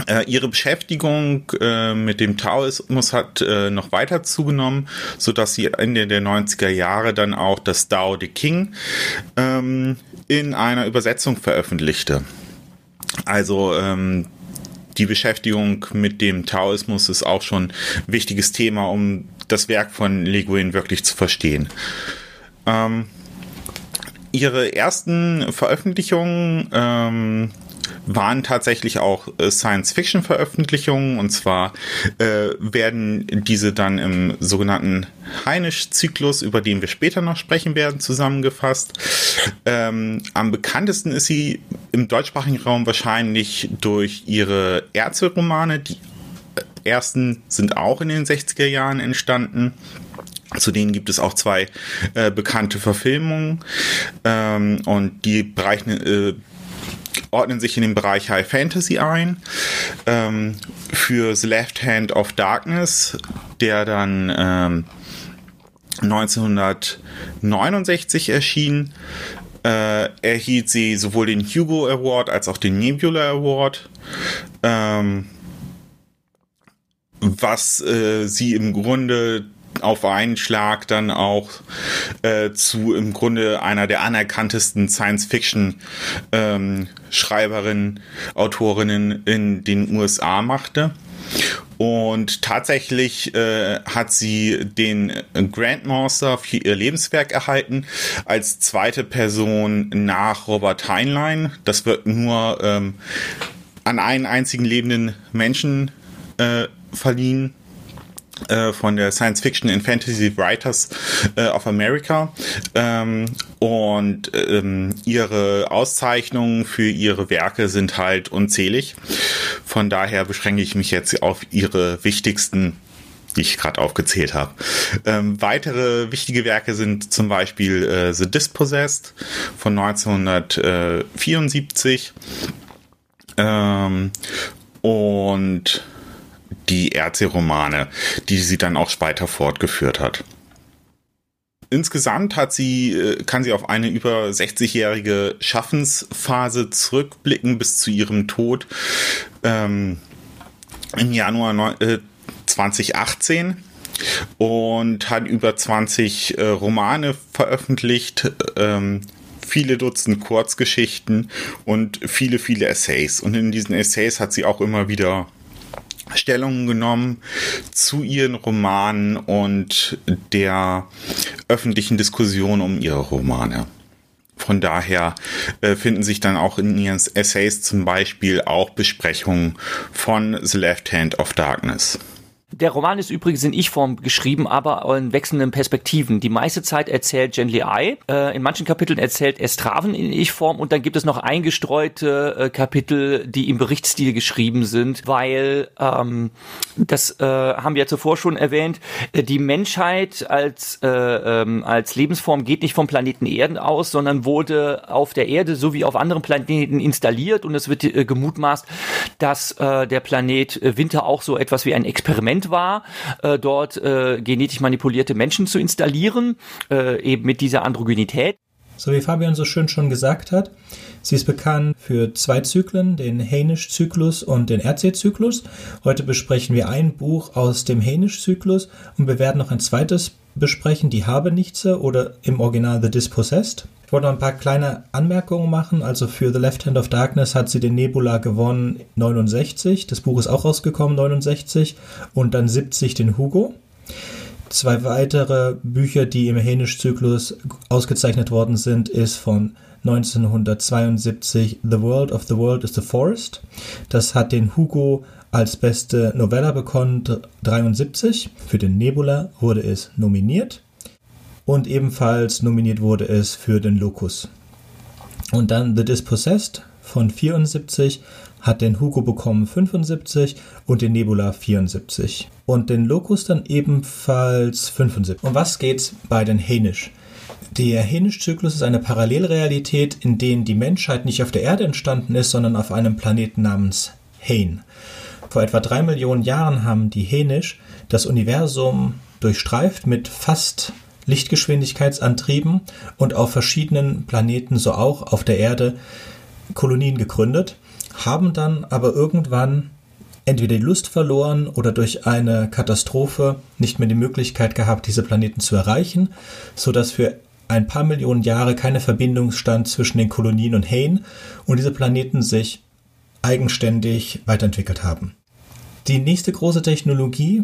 Äh, ihre Beschäftigung äh, mit dem Taoismus hat äh, noch weiter zugenommen, so dass sie Ende der 90er Jahre dann auch das Tao de King ähm, in einer Übersetzung veröffentlichte. Also ähm, die Beschäftigung mit dem Taoismus ist auch schon ein wichtiges Thema, um das Werk von Le Guin wirklich zu verstehen. Ähm, ihre ersten Veröffentlichungen waren tatsächlich auch äh, Science-Fiction-Veröffentlichungen und zwar äh, werden diese dann im sogenannten Heinisch-Zyklus, über den wir später noch sprechen werden, zusammengefasst. Ähm, am bekanntesten ist sie im deutschsprachigen Raum wahrscheinlich durch ihre Ärzte-Romane. Die äh, ersten sind auch in den 60er Jahren entstanden. Zu denen gibt es auch zwei äh, bekannte Verfilmungen ähm, und die bereichen, äh, ordnen sich in den Bereich High Fantasy ein. Ähm, für The Left Hand of Darkness, der dann ähm, 1969 erschien, äh, erhielt sie sowohl den Hugo Award als auch den Nebula Award. Ähm, was äh, sie im Grunde auf einen Schlag dann auch äh, zu im Grunde einer der anerkanntesten Science-Fiction-Schreiberinnen, ähm, Autorinnen in den USA machte. Und tatsächlich äh, hat sie den Grandmaster für ihr Lebenswerk erhalten als zweite Person nach Robert Heinlein. Das wird nur ähm, an einen einzigen lebenden Menschen äh, verliehen äh, von der Science Fiction and Fantasy Writers äh, of America ähm, und ähm, ihre Auszeichnungen für ihre Werke sind halt unzählig. Von daher beschränke ich mich jetzt auf ihre wichtigsten die ich gerade aufgezählt habe. Ähm, weitere wichtige Werke sind zum Beispiel äh, The Dispossessed von 1974 ähm, und die Erze-Romane, die sie dann auch weiter fortgeführt hat. Insgesamt hat sie, äh, kann sie auf eine über 60-jährige Schaffensphase zurückblicken bis zu ihrem Tod ähm, im Januar äh, 2018 und hat über 20 äh, Romane veröffentlicht, ähm, viele Dutzend Kurzgeschichten und viele, viele Essays. Und in diesen Essays hat sie auch immer wieder Stellung genommen zu ihren Romanen und der öffentlichen Diskussion um ihre Romane. Von daher äh, finden sich dann auch in ihren Essays zum Beispiel auch Besprechungen von The Left Hand of Darkness. Der Roman ist übrigens in Ich-Form geschrieben, aber in wechselnden Perspektiven. Die meiste Zeit erzählt Gently I, äh, in manchen Kapiteln erzählt Estraven in Ich-Form und dann gibt es noch eingestreute äh, Kapitel, die im Berichtsstil geschrieben sind, weil, ähm, das äh, haben wir ja zuvor schon erwähnt, äh, die Menschheit als, äh, ähm, als Lebensform geht nicht vom Planeten Erden aus, sondern wurde auf der Erde sowie auf anderen Planeten installiert und es wird äh, gemutmaßt, dass äh, der Planet äh, Winter auch so etwas wie ein Experiment War, äh, dort äh, genetisch manipulierte Menschen zu installieren, äh, eben mit dieser Androgynität. So wie Fabian so schön schon gesagt hat, sie ist bekannt für zwei Zyklen, den Hainisch-Zyklus und den Erzählzyklus. Heute besprechen wir ein Buch aus dem Hainisch-Zyklus und wir werden noch ein zweites besprechen, die Habenichtse oder im Original The Dispossessed. Ich wollte noch ein paar kleine Anmerkungen machen. Also für The Left Hand of Darkness hat sie den Nebula gewonnen 69. Das Buch ist auch rausgekommen 69 und dann 70 den Hugo. Zwei weitere Bücher, die im Hänisch-Zyklus ausgezeichnet worden sind, ist von 1972 The World of the World is the Forest. Das hat den Hugo als beste Novella bekommen, 73. Für den Nebula wurde es nominiert und ebenfalls nominiert wurde es für den Locus. Und dann The Dispossessed von 74 hat den Hugo bekommen 75 und den Nebula 74. Und den Locus dann ebenfalls 75. Um was geht's bei den Hänisch? Der Hänisch-Zyklus ist eine Parallelrealität, in der die Menschheit nicht auf der Erde entstanden ist, sondern auf einem Planeten namens Hain. Vor etwa drei Millionen Jahren haben die Hänisch das Universum durchstreift mit fast Lichtgeschwindigkeitsantrieben und auf verschiedenen Planeten, so auch auf der Erde, Kolonien gegründet, haben dann aber irgendwann entweder die Lust verloren oder durch eine Katastrophe nicht mehr die Möglichkeit gehabt, diese Planeten zu erreichen, so dass für ein paar Millionen Jahre keine Verbindung stand zwischen den Kolonien und Hain und diese Planeten sich eigenständig weiterentwickelt haben. Die nächste große Technologie,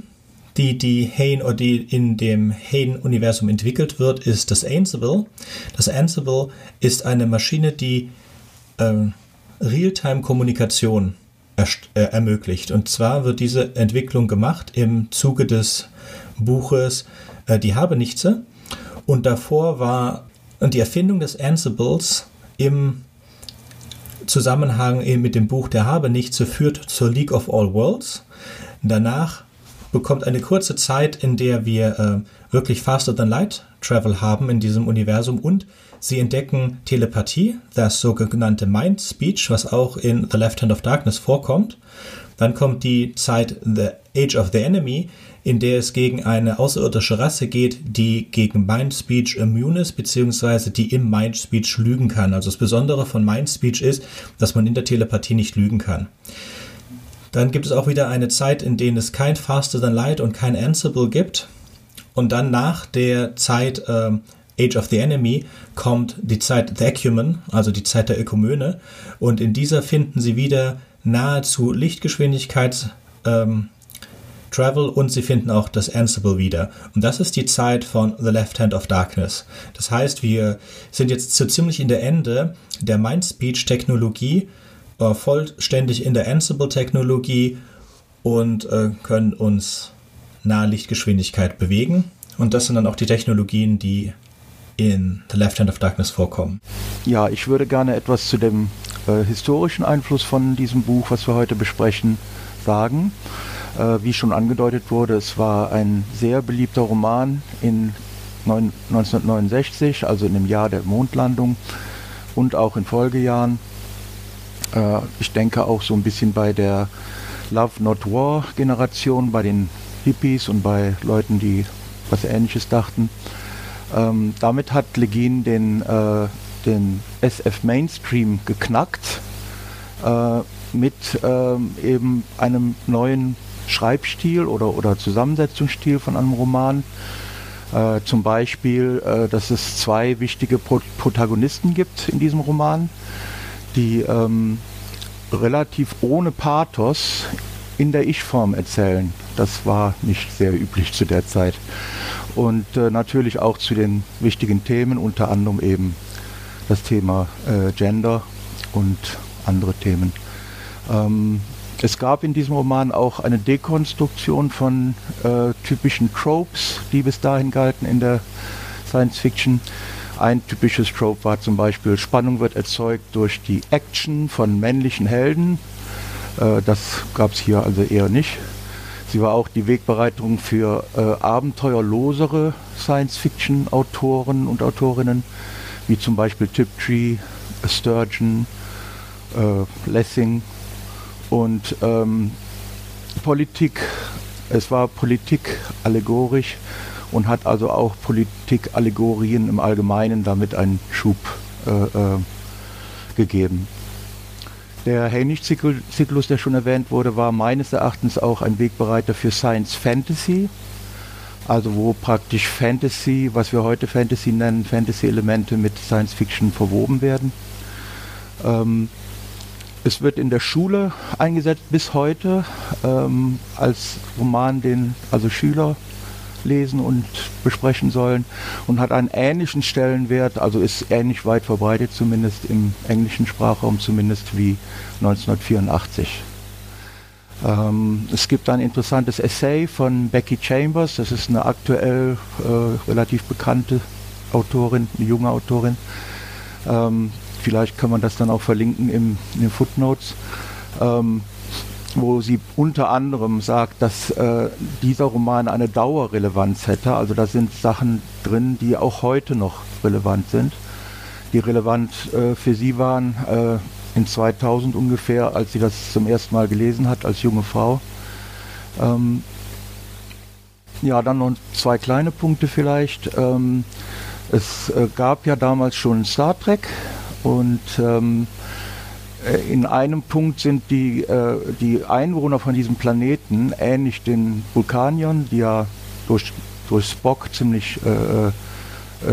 die die Hain oder die in dem Hain-Universum entwickelt wird, ist das Ansible. Das Ansible ist eine Maschine, die äh, Realtime-Kommunikation äh, ermöglicht. Und zwar wird diese Entwicklung gemacht im Zuge des Buches äh, Die Habenichtse. Und davor war die Erfindung des Ansibles im Zusammenhang mit dem Buch Der Habenichtse führt zur League of All Worlds. Danach bekommt eine kurze Zeit, in der wir äh, wirklich Faster Than Light Travel haben in diesem Universum und sie entdecken Telepathie, das sogenannte Mind Speech, was auch in The Left Hand of Darkness vorkommt. Dann kommt die Zeit The Age of the Enemy, in der es gegen eine außerirdische Rasse geht, die gegen Mind Speech immune ist, beziehungsweise die im Mind Speech lügen kann. Also das Besondere von Mind Speech ist, dass man in der Telepathie nicht lügen kann. Dann gibt es auch wieder eine Zeit, in der es kein Faster Than Light und kein Ansible gibt. Und dann nach der Zeit äh, Age of the Enemy kommt die Zeit The Ecumen, also die Zeit der Ökumene. Und in dieser finden sie wieder nahezu Lichtgeschwindigkeits ähm, Travel und sie finden auch das Ansible wieder. Und das ist die Zeit von The Left Hand of Darkness. Das heißt, wir sind jetzt so ziemlich in der Ende der Mind Speech Technologie äh, vollständig in der Ansible-Technologie und äh, können uns Nahlichtgeschwindigkeit bewegen. Und das sind dann auch die Technologien, die in The Left Hand of Darkness vorkommen. Ja, ich würde gerne etwas zu dem äh, historischen Einfluss von diesem Buch, was wir heute besprechen, sagen. Äh, wie schon angedeutet wurde, es war ein sehr beliebter Roman in 1969, also in dem Jahr der Mondlandung und auch in Folgejahren. Äh, ich denke auch so ein bisschen bei der Love Not War Generation, bei den Hippies und bei Leuten, die was Ähnliches dachten. Ähm, damit hat Legin den, äh, den SF Mainstream geknackt äh, mit ähm, eben einem neuen Schreibstil oder, oder Zusammensetzungsstil von einem Roman. Äh, zum Beispiel, äh, dass es zwei wichtige Pro Protagonisten gibt in diesem Roman, die ähm, relativ ohne Pathos in der Ich-Form erzählen. Das war nicht sehr üblich zu der Zeit. Und äh, natürlich auch zu den wichtigen Themen, unter anderem eben das Thema äh, Gender und andere Themen. Ähm, es gab in diesem Roman auch eine Dekonstruktion von äh, typischen Tropes, die bis dahin galten in der Science Fiction. Ein typisches Trope war zum Beispiel, Spannung wird erzeugt durch die Action von männlichen Helden. Äh, das gab es hier also eher nicht. Sie war auch die Wegbereitung für äh, abenteuerlosere Science-Fiction-Autoren und Autorinnen, wie zum Beispiel Tiptree, Sturgeon, äh, Lessing und ähm, Politik, es war Politik allegorisch und hat also auch Politik-Allegorien im Allgemeinen damit einen Schub äh, äh, gegeben. Der Hainich-Zyklus, der schon erwähnt wurde, war meines Erachtens auch ein Wegbereiter für Science Fantasy, also wo praktisch Fantasy, was wir heute Fantasy nennen, Fantasy-Elemente mit Science Fiction verwoben werden. Ähm, es wird in der Schule eingesetzt bis heute ähm, als Roman, den also Schüler lesen und besprechen sollen und hat einen ähnlichen Stellenwert, also ist ähnlich weit verbreitet, zumindest im englischen Sprachraum, zumindest wie 1984. Ähm, es gibt ein interessantes Essay von Becky Chambers, das ist eine aktuell äh, relativ bekannte Autorin, eine junge Autorin, ähm, Vielleicht kann man das dann auch verlinken im, in den Footnotes, ähm, wo sie unter anderem sagt, dass äh, dieser Roman eine Dauerrelevanz hätte. Also da sind Sachen drin, die auch heute noch relevant sind, die relevant äh, für sie waren äh, in 2000 ungefähr, als sie das zum ersten Mal gelesen hat als junge Frau. Ähm, ja, dann noch zwei kleine Punkte vielleicht. Ähm, es äh, gab ja damals schon Star Trek, und ähm, äh, in einem Punkt sind die, äh, die Einwohner von diesem Planeten ähnlich den Vulkaniern, die ja durch, durch Spock ziemlich äh, äh,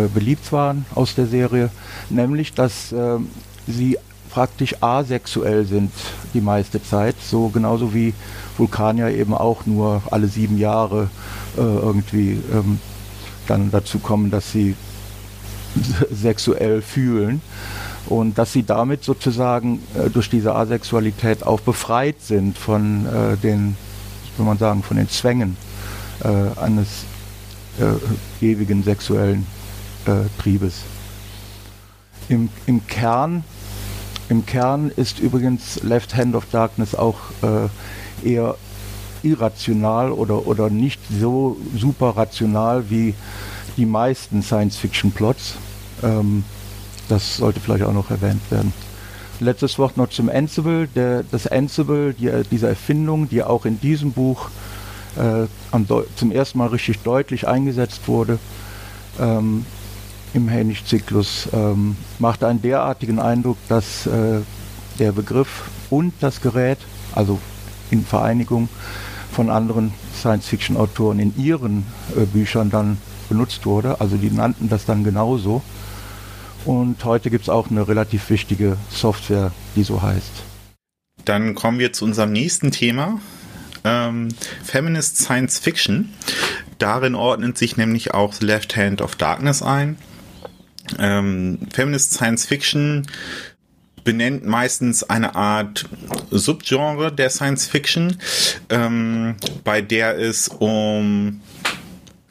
äh beliebt waren aus der Serie, nämlich dass äh, sie praktisch asexuell sind die meiste Zeit, so genauso wie Vulkanier eben auch nur alle sieben Jahre irgendwie ähm, dann dazu kommen, dass sie sexuell fühlen und dass sie damit sozusagen äh, durch diese Asexualität auch befreit sind von äh, den, wie man sagen, von den Zwängen äh, eines äh, ewigen sexuellen äh, Triebes. Im, Im, Kern, Im Kern ist übrigens Left Hand of Darkness auch äh, eher irrational oder, oder nicht so super rational wie die meisten Science-Fiction-Plots. Ähm, das sollte vielleicht auch noch erwähnt werden. Letztes Wort noch zum Ansible. Der, das Ansible, die, diese Erfindung, die auch in diesem Buch äh, zum ersten Mal richtig deutlich eingesetzt wurde, ähm, im Hainich-Zyklus, ähm, macht einen derartigen Eindruck, dass äh, der Begriff und das Gerät, also in Vereinigung von anderen Science-Fiction-Autoren in ihren äh, Büchern dann benutzt wurde. Also die nannten das dann genauso. Und heute gibt es auch eine relativ wichtige Software, die so heißt. Dann kommen wir zu unserem nächsten Thema. Ähm, Feminist Science Fiction. Darin ordnet sich nämlich auch The Left Hand of Darkness ein. Ähm, Feminist Science Fiction benennt meistens eine Art Subgenre der Science Fiction, ähm, bei der es um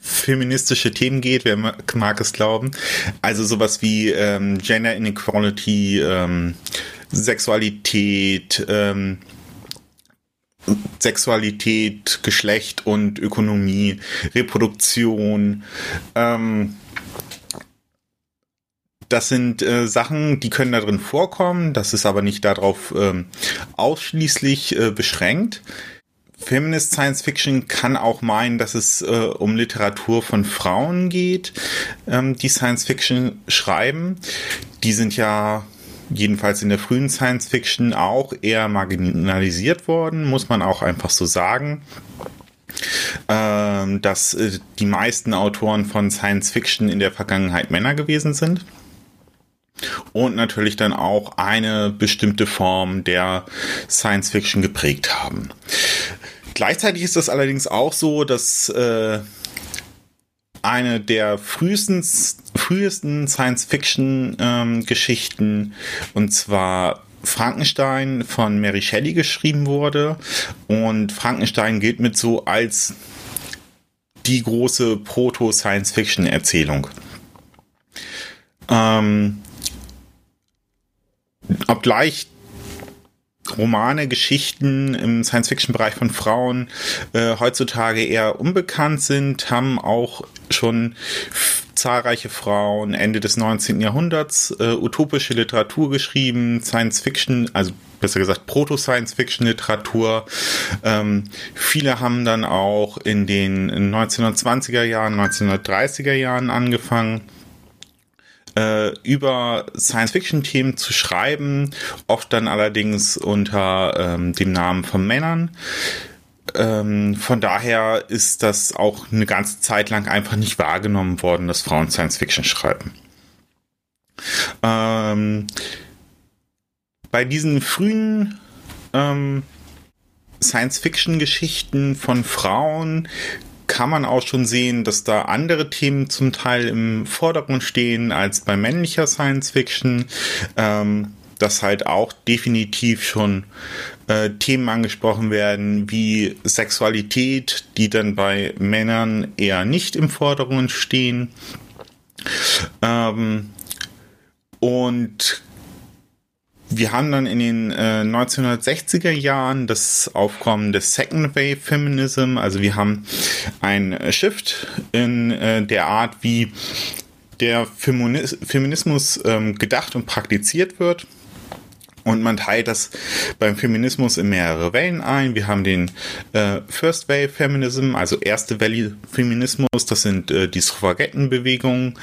feministische Themen geht, wer mag es glauben. Also sowas wie ähm, Gender Inequality, ähm, Sexualität, ähm, Sexualität, Geschlecht und Ökonomie, Reproduktion. Ähm, das sind äh, Sachen, die können da drin vorkommen. Das ist aber nicht darauf ähm, ausschließlich äh, beschränkt. Feminist Science Fiction kann auch meinen, dass es äh, um Literatur von Frauen geht, ähm, die Science Fiction schreiben. Die sind ja jedenfalls in der frühen Science Fiction auch eher marginalisiert worden, muss man auch einfach so sagen. Ähm, dass äh, die meisten Autoren von Science Fiction in der Vergangenheit Männer gewesen sind und natürlich dann auch eine bestimmte Form der Science Fiction geprägt haben. Gleichzeitig ist das allerdings auch so, dass äh, eine der frühesten, frühesten Science-Fiction-Geschichten, ähm, und zwar Frankenstein von Mary Shelley geschrieben wurde. Und Frankenstein gilt mit so als die große Proto-Science-Fiction-Erzählung. Ähm, obgleich Romane, Geschichten im Science-Fiction-Bereich von Frauen äh, heutzutage eher unbekannt sind, haben auch schon zahlreiche Frauen Ende des 19. Jahrhunderts äh, utopische Literatur geschrieben, Science-Fiction, also besser gesagt Proto-Science-Fiction-Literatur. Ähm, viele haben dann auch in den 1920er Jahren, 1930er Jahren angefangen äh, über Science-Fiction-Themen zu schreiben, oft dann allerdings unter ähm, dem Namen von Männern. Ähm, von daher ist das auch eine ganze Zeit lang einfach nicht wahrgenommen worden, dass Frauen Science-Fiction schreiben. Ähm, bei diesen frühen ähm, Science-Fiction-Geschichten von Frauen kann man auch schon sehen, dass da andere Themen zum Teil im Vordergrund stehen als bei männlicher Science Fiction. Ähm, dass halt auch definitiv schon äh, Themen angesprochen werden wie Sexualität, die dann bei Männern eher nicht im Vordergrund stehen. Ähm, und wir haben dann in den äh, 1960er Jahren das Aufkommen des Second Wave Feminism. Also wir haben ein Shift in äh, der Art, wie der Feminismus ähm, gedacht und praktiziert wird. Und man teilt das beim Feminismus in mehrere Wellen ein. Wir haben den äh, First Wave Feminism, also erste Welle Feminismus. Das sind äh, die Suffragettenbewegungen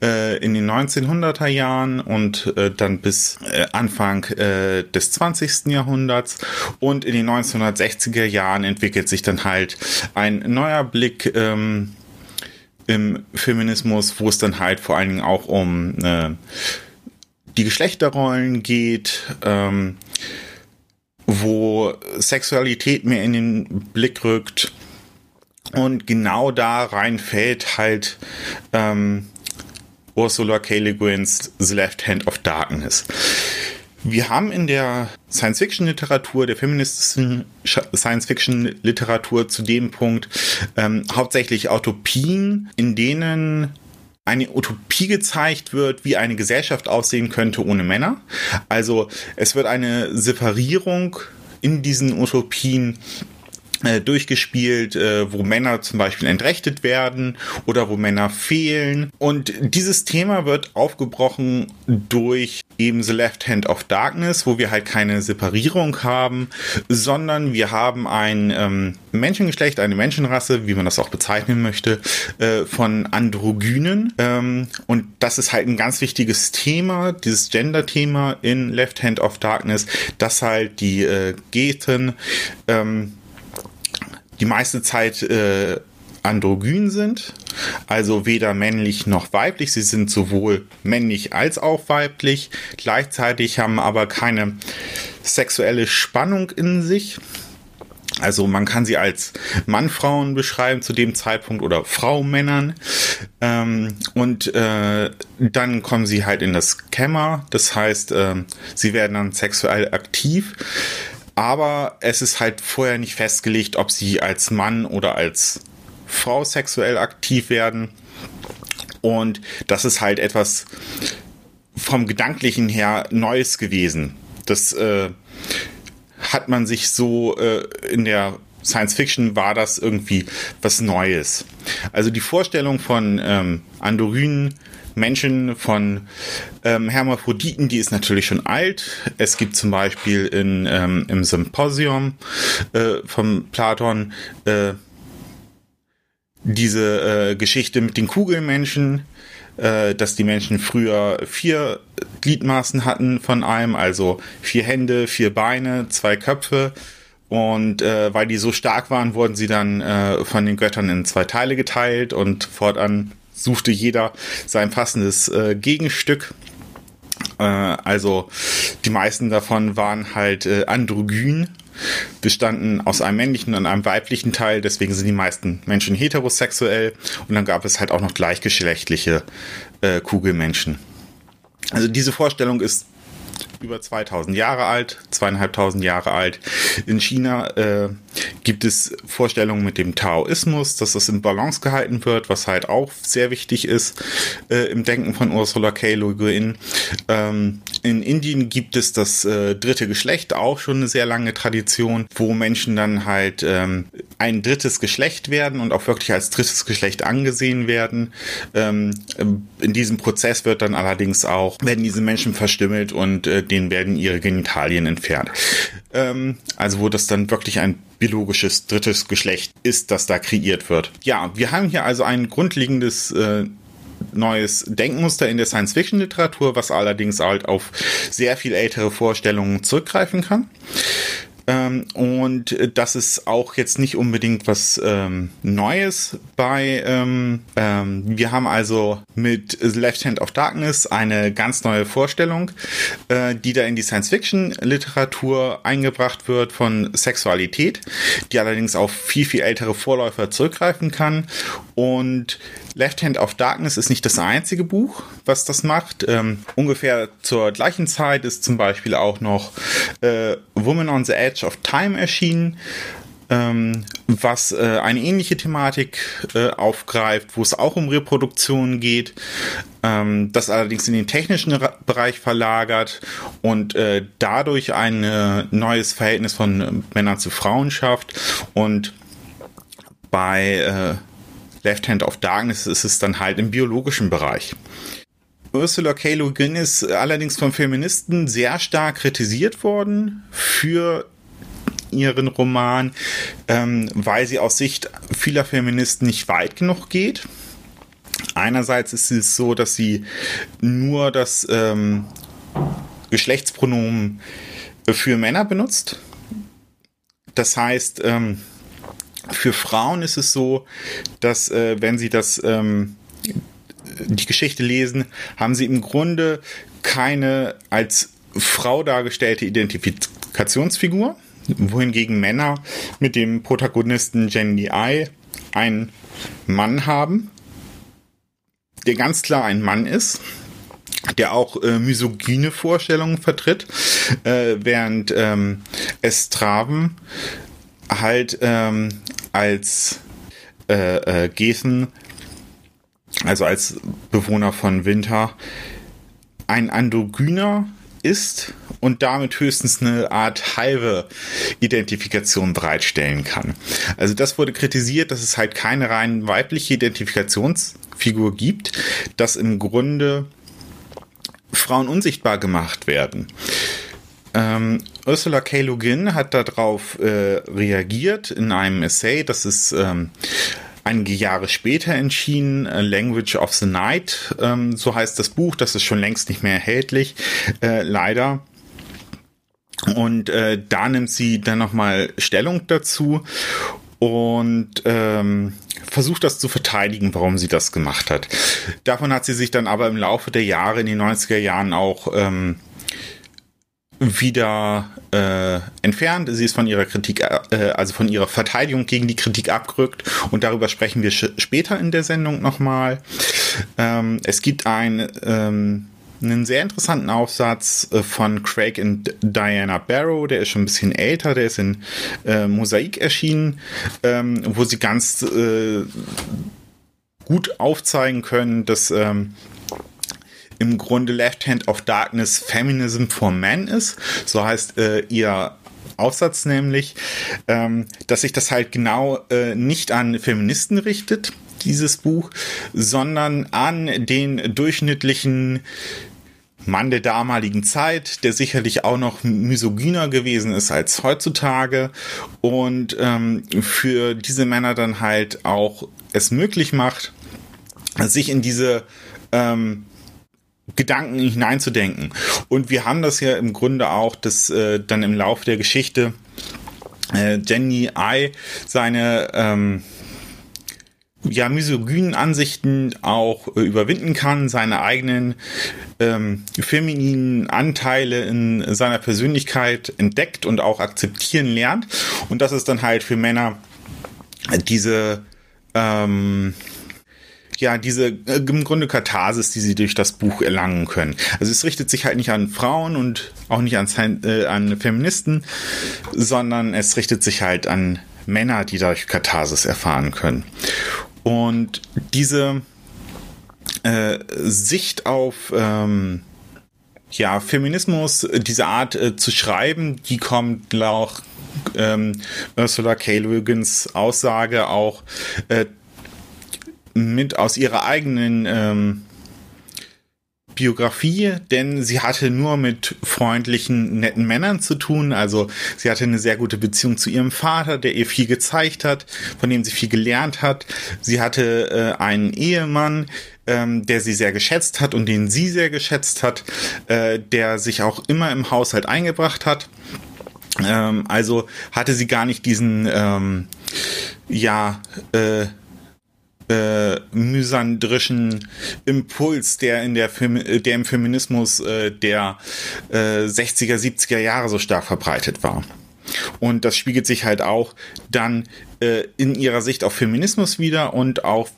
äh, in den 1900er Jahren und äh, dann bis äh, Anfang äh, des 20. Jahrhunderts. Und in den 1960er Jahren entwickelt sich dann halt ein neuer Blick ähm, im Feminismus, wo es dann halt vor allen Dingen auch um äh, die Geschlechterrollen geht, ähm, wo Sexualität mehr in den Blick rückt. Und genau da reinfällt halt ähm, Ursula K. Le Guin's The Left Hand of Darkness. Wir haben in der Science-Fiction-Literatur, der feministischen Science-Fiction-Literatur zu dem Punkt ähm, hauptsächlich Utopien, in denen eine Utopie gezeigt wird, wie eine Gesellschaft aussehen könnte ohne Männer. Also es wird eine Separierung in diesen Utopien äh, durchgespielt, äh, wo Männer zum Beispiel entrechtet werden oder wo Männer fehlen. Und dieses Thema wird aufgebrochen durch eben The Left Hand of Darkness, wo wir halt keine Separierung haben, sondern wir haben ein ähm, Menschengeschlecht, eine Menschenrasse, wie man das auch bezeichnen möchte, äh, von Androgynen. Ähm, und das ist halt ein ganz wichtiges Thema, dieses Gender-Thema in Left Hand of Darkness, dass halt die äh, Geten ähm, die meiste Zeit äh, androgyn sind, also weder männlich noch weiblich. Sie sind sowohl männlich als auch weiblich, gleichzeitig haben aber keine sexuelle Spannung in sich. Also man kann sie als Mann-Frauen beschreiben zu dem Zeitpunkt oder Frau-Männern. Ähm, und äh, dann kommen sie halt in das Kämmer. Das heißt, äh, sie werden dann sexuell aktiv. Aber es ist halt vorher nicht festgelegt, ob sie als Mann oder als Frau sexuell aktiv werden. Und das ist halt etwas vom Gedanklichen her Neues gewesen. Das äh, hat man sich so äh, in der Science Fiction war das irgendwie was Neues. Also die Vorstellung von ähm, androgynen Menschen, von ähm, Hermaphroditen, die ist natürlich schon alt. Es gibt zum Beispiel in, ähm, im Symposium äh, von Platon äh, diese äh, Geschichte mit den Kugelmenschen, äh, dass die Menschen früher vier Gliedmaßen hatten von einem, also vier Hände, vier Beine, zwei Köpfe. Und äh, weil die so stark waren, wurden sie dann äh, von den Göttern in zwei Teile geteilt und fortan suchte jeder sein passendes äh, Gegenstück. Äh, also die meisten davon waren halt äh, androgyn, bestanden aus einem männlichen und einem weiblichen Teil, deswegen sind die meisten Menschen heterosexuell und dann gab es halt auch noch gleichgeschlechtliche äh, Kugelmenschen. Also diese Vorstellung ist über 2000 Jahre alt, zweieinhalbtausend Jahre alt. In China äh, gibt es Vorstellungen mit dem Taoismus, dass das in Balance gehalten wird, was halt auch sehr wichtig ist äh, im Denken von Ursula K. Le Guin. Ähm, in Indien gibt es das äh, dritte Geschlecht, auch schon eine sehr lange Tradition, wo Menschen dann halt ähm, ein drittes Geschlecht werden und auch wirklich als drittes Geschlecht angesehen werden. Ähm, in diesem Prozess wird dann allerdings auch, werden diese Menschen verstümmelt und äh, denen werden ihre Genitalien entfernt. Ähm, also wo das dann wirklich ein biologisches drittes Geschlecht ist, das da kreiert wird. Ja, wir haben hier also ein grundlegendes äh, neues Denkmuster in der Science-Fiction-Literatur, was allerdings halt auf sehr viel ältere Vorstellungen zurückgreifen kann. Ähm, und das ist auch jetzt nicht unbedingt was ähm, Neues bei. Ähm, ähm, wir haben also mit Left Hand of Darkness eine ganz neue Vorstellung, äh, die da in die Science-Fiction-Literatur eingebracht wird von Sexualität, die allerdings auf viel, viel ältere Vorläufer zurückgreifen kann. Und Left Hand of Darkness ist nicht das einzige Buch, was das macht. Ähm, ungefähr zur gleichen Zeit ist zum Beispiel auch noch äh, Woman on the Edge of Time erschienen. Ähm, was äh, eine ähnliche Thematik äh, aufgreift, wo es auch um Reproduktion geht, ähm, das allerdings in den technischen Ra Bereich verlagert und äh, dadurch ein äh, neues Verhältnis von Männern zu Frauen schafft und bei äh, Left Hand of Darkness ist es dann halt im biologischen Bereich. Ursula K. Le Guin ist allerdings von Feministen sehr stark kritisiert worden für ihren Roman, ähm, weil sie aus Sicht vieler Feministen nicht weit genug geht. Einerseits ist es so, dass sie nur das ähm, Geschlechtspronomen für Männer benutzt. Das heißt, ähm, für Frauen ist es so, dass äh, wenn sie das ähm, die Geschichte lesen, haben sie im Grunde keine als Frau dargestellte Identifikationsfigur, wohingegen Männer mit dem Protagonisten Jenny I einen Mann haben, der ganz klar ein Mann ist, der auch äh, misogyne Vorstellungen vertritt, äh, während ähm, Estraven halt ähm, als äh, äh, Gethen, also als Bewohner von Winter, ein Androgyner ist und damit höchstens eine Art halbe Identifikation bereitstellen kann. Also das wurde kritisiert, dass es halt keine rein weibliche Identifikationsfigur gibt, dass im Grunde Frauen unsichtbar gemacht werden. Ähm, Ursula K. Le Guin hat darauf äh, reagiert in einem Essay, das ist ähm, einige Jahre später entschieden, Language of the Night, ähm, so heißt das Buch, das ist schon längst nicht mehr erhältlich, äh, leider. Und äh, da nimmt sie dann nochmal Stellung dazu und ähm, versucht das zu verteidigen, warum sie das gemacht hat. Davon hat sie sich dann aber im Laufe der Jahre in den 90er Jahren auch ähm, wieder äh, entfernt. Sie ist von ihrer Kritik, äh, also von ihrer Verteidigung gegen die Kritik abgerückt und darüber sprechen wir später in der Sendung nochmal. Ähm, es gibt ein ähm, einen sehr interessanten Aufsatz äh, von Craig und Diana Barrow, der ist schon ein bisschen älter, der ist in äh, Mosaik erschienen, ähm, wo sie ganz äh, gut aufzeigen können, dass ähm, im Grunde Left Hand of Darkness Feminism for Men ist. So heißt äh, ihr Aufsatz nämlich, ähm, dass sich das halt genau äh, nicht an Feministen richtet, dieses Buch, sondern an den durchschnittlichen Mann der damaligen Zeit, der sicherlich auch noch misogyner gewesen ist als heutzutage und ähm, für diese Männer dann halt auch es möglich macht, sich in diese ähm, Gedanken hineinzudenken. Und wir haben das ja im Grunde auch, dass äh, dann im Laufe der Geschichte äh, Jenny I seine ähm, ja, misogynen Ansichten auch äh, überwinden kann, seine eigenen ähm, femininen Anteile in seiner Persönlichkeit entdeckt und auch akzeptieren lernt. Und das ist dann halt für Männer diese ähm, ja, diese äh, im Grunde Katharsis, die sie durch das Buch erlangen können. Also es richtet sich halt nicht an Frauen und auch nicht an, äh, an Feministen, sondern es richtet sich halt an Männer, die dadurch Katharsis erfahren können. Und diese äh, Sicht auf ähm, ja, Feminismus, diese Art äh, zu schreiben, die kommt auch ähm, Ursula K. Le Aussage auch äh, mit aus ihrer eigenen ähm, Biografie, denn sie hatte nur mit freundlichen, netten Männern zu tun. Also sie hatte eine sehr gute Beziehung zu ihrem Vater, der ihr viel gezeigt hat, von dem sie viel gelernt hat. Sie hatte äh, einen Ehemann, ähm, der sie sehr geschätzt hat und den sie sehr geschätzt hat, äh, der sich auch immer im Haushalt eingebracht hat. Ähm, also hatte sie gar nicht diesen, ähm, ja, äh, äh, mysandrischen Impuls, der in der, Fem der im Feminismus äh, der äh, 60er, 70er Jahre so stark verbreitet war. Und das spiegelt sich halt auch dann äh, in ihrer Sicht auf Feminismus wieder und auch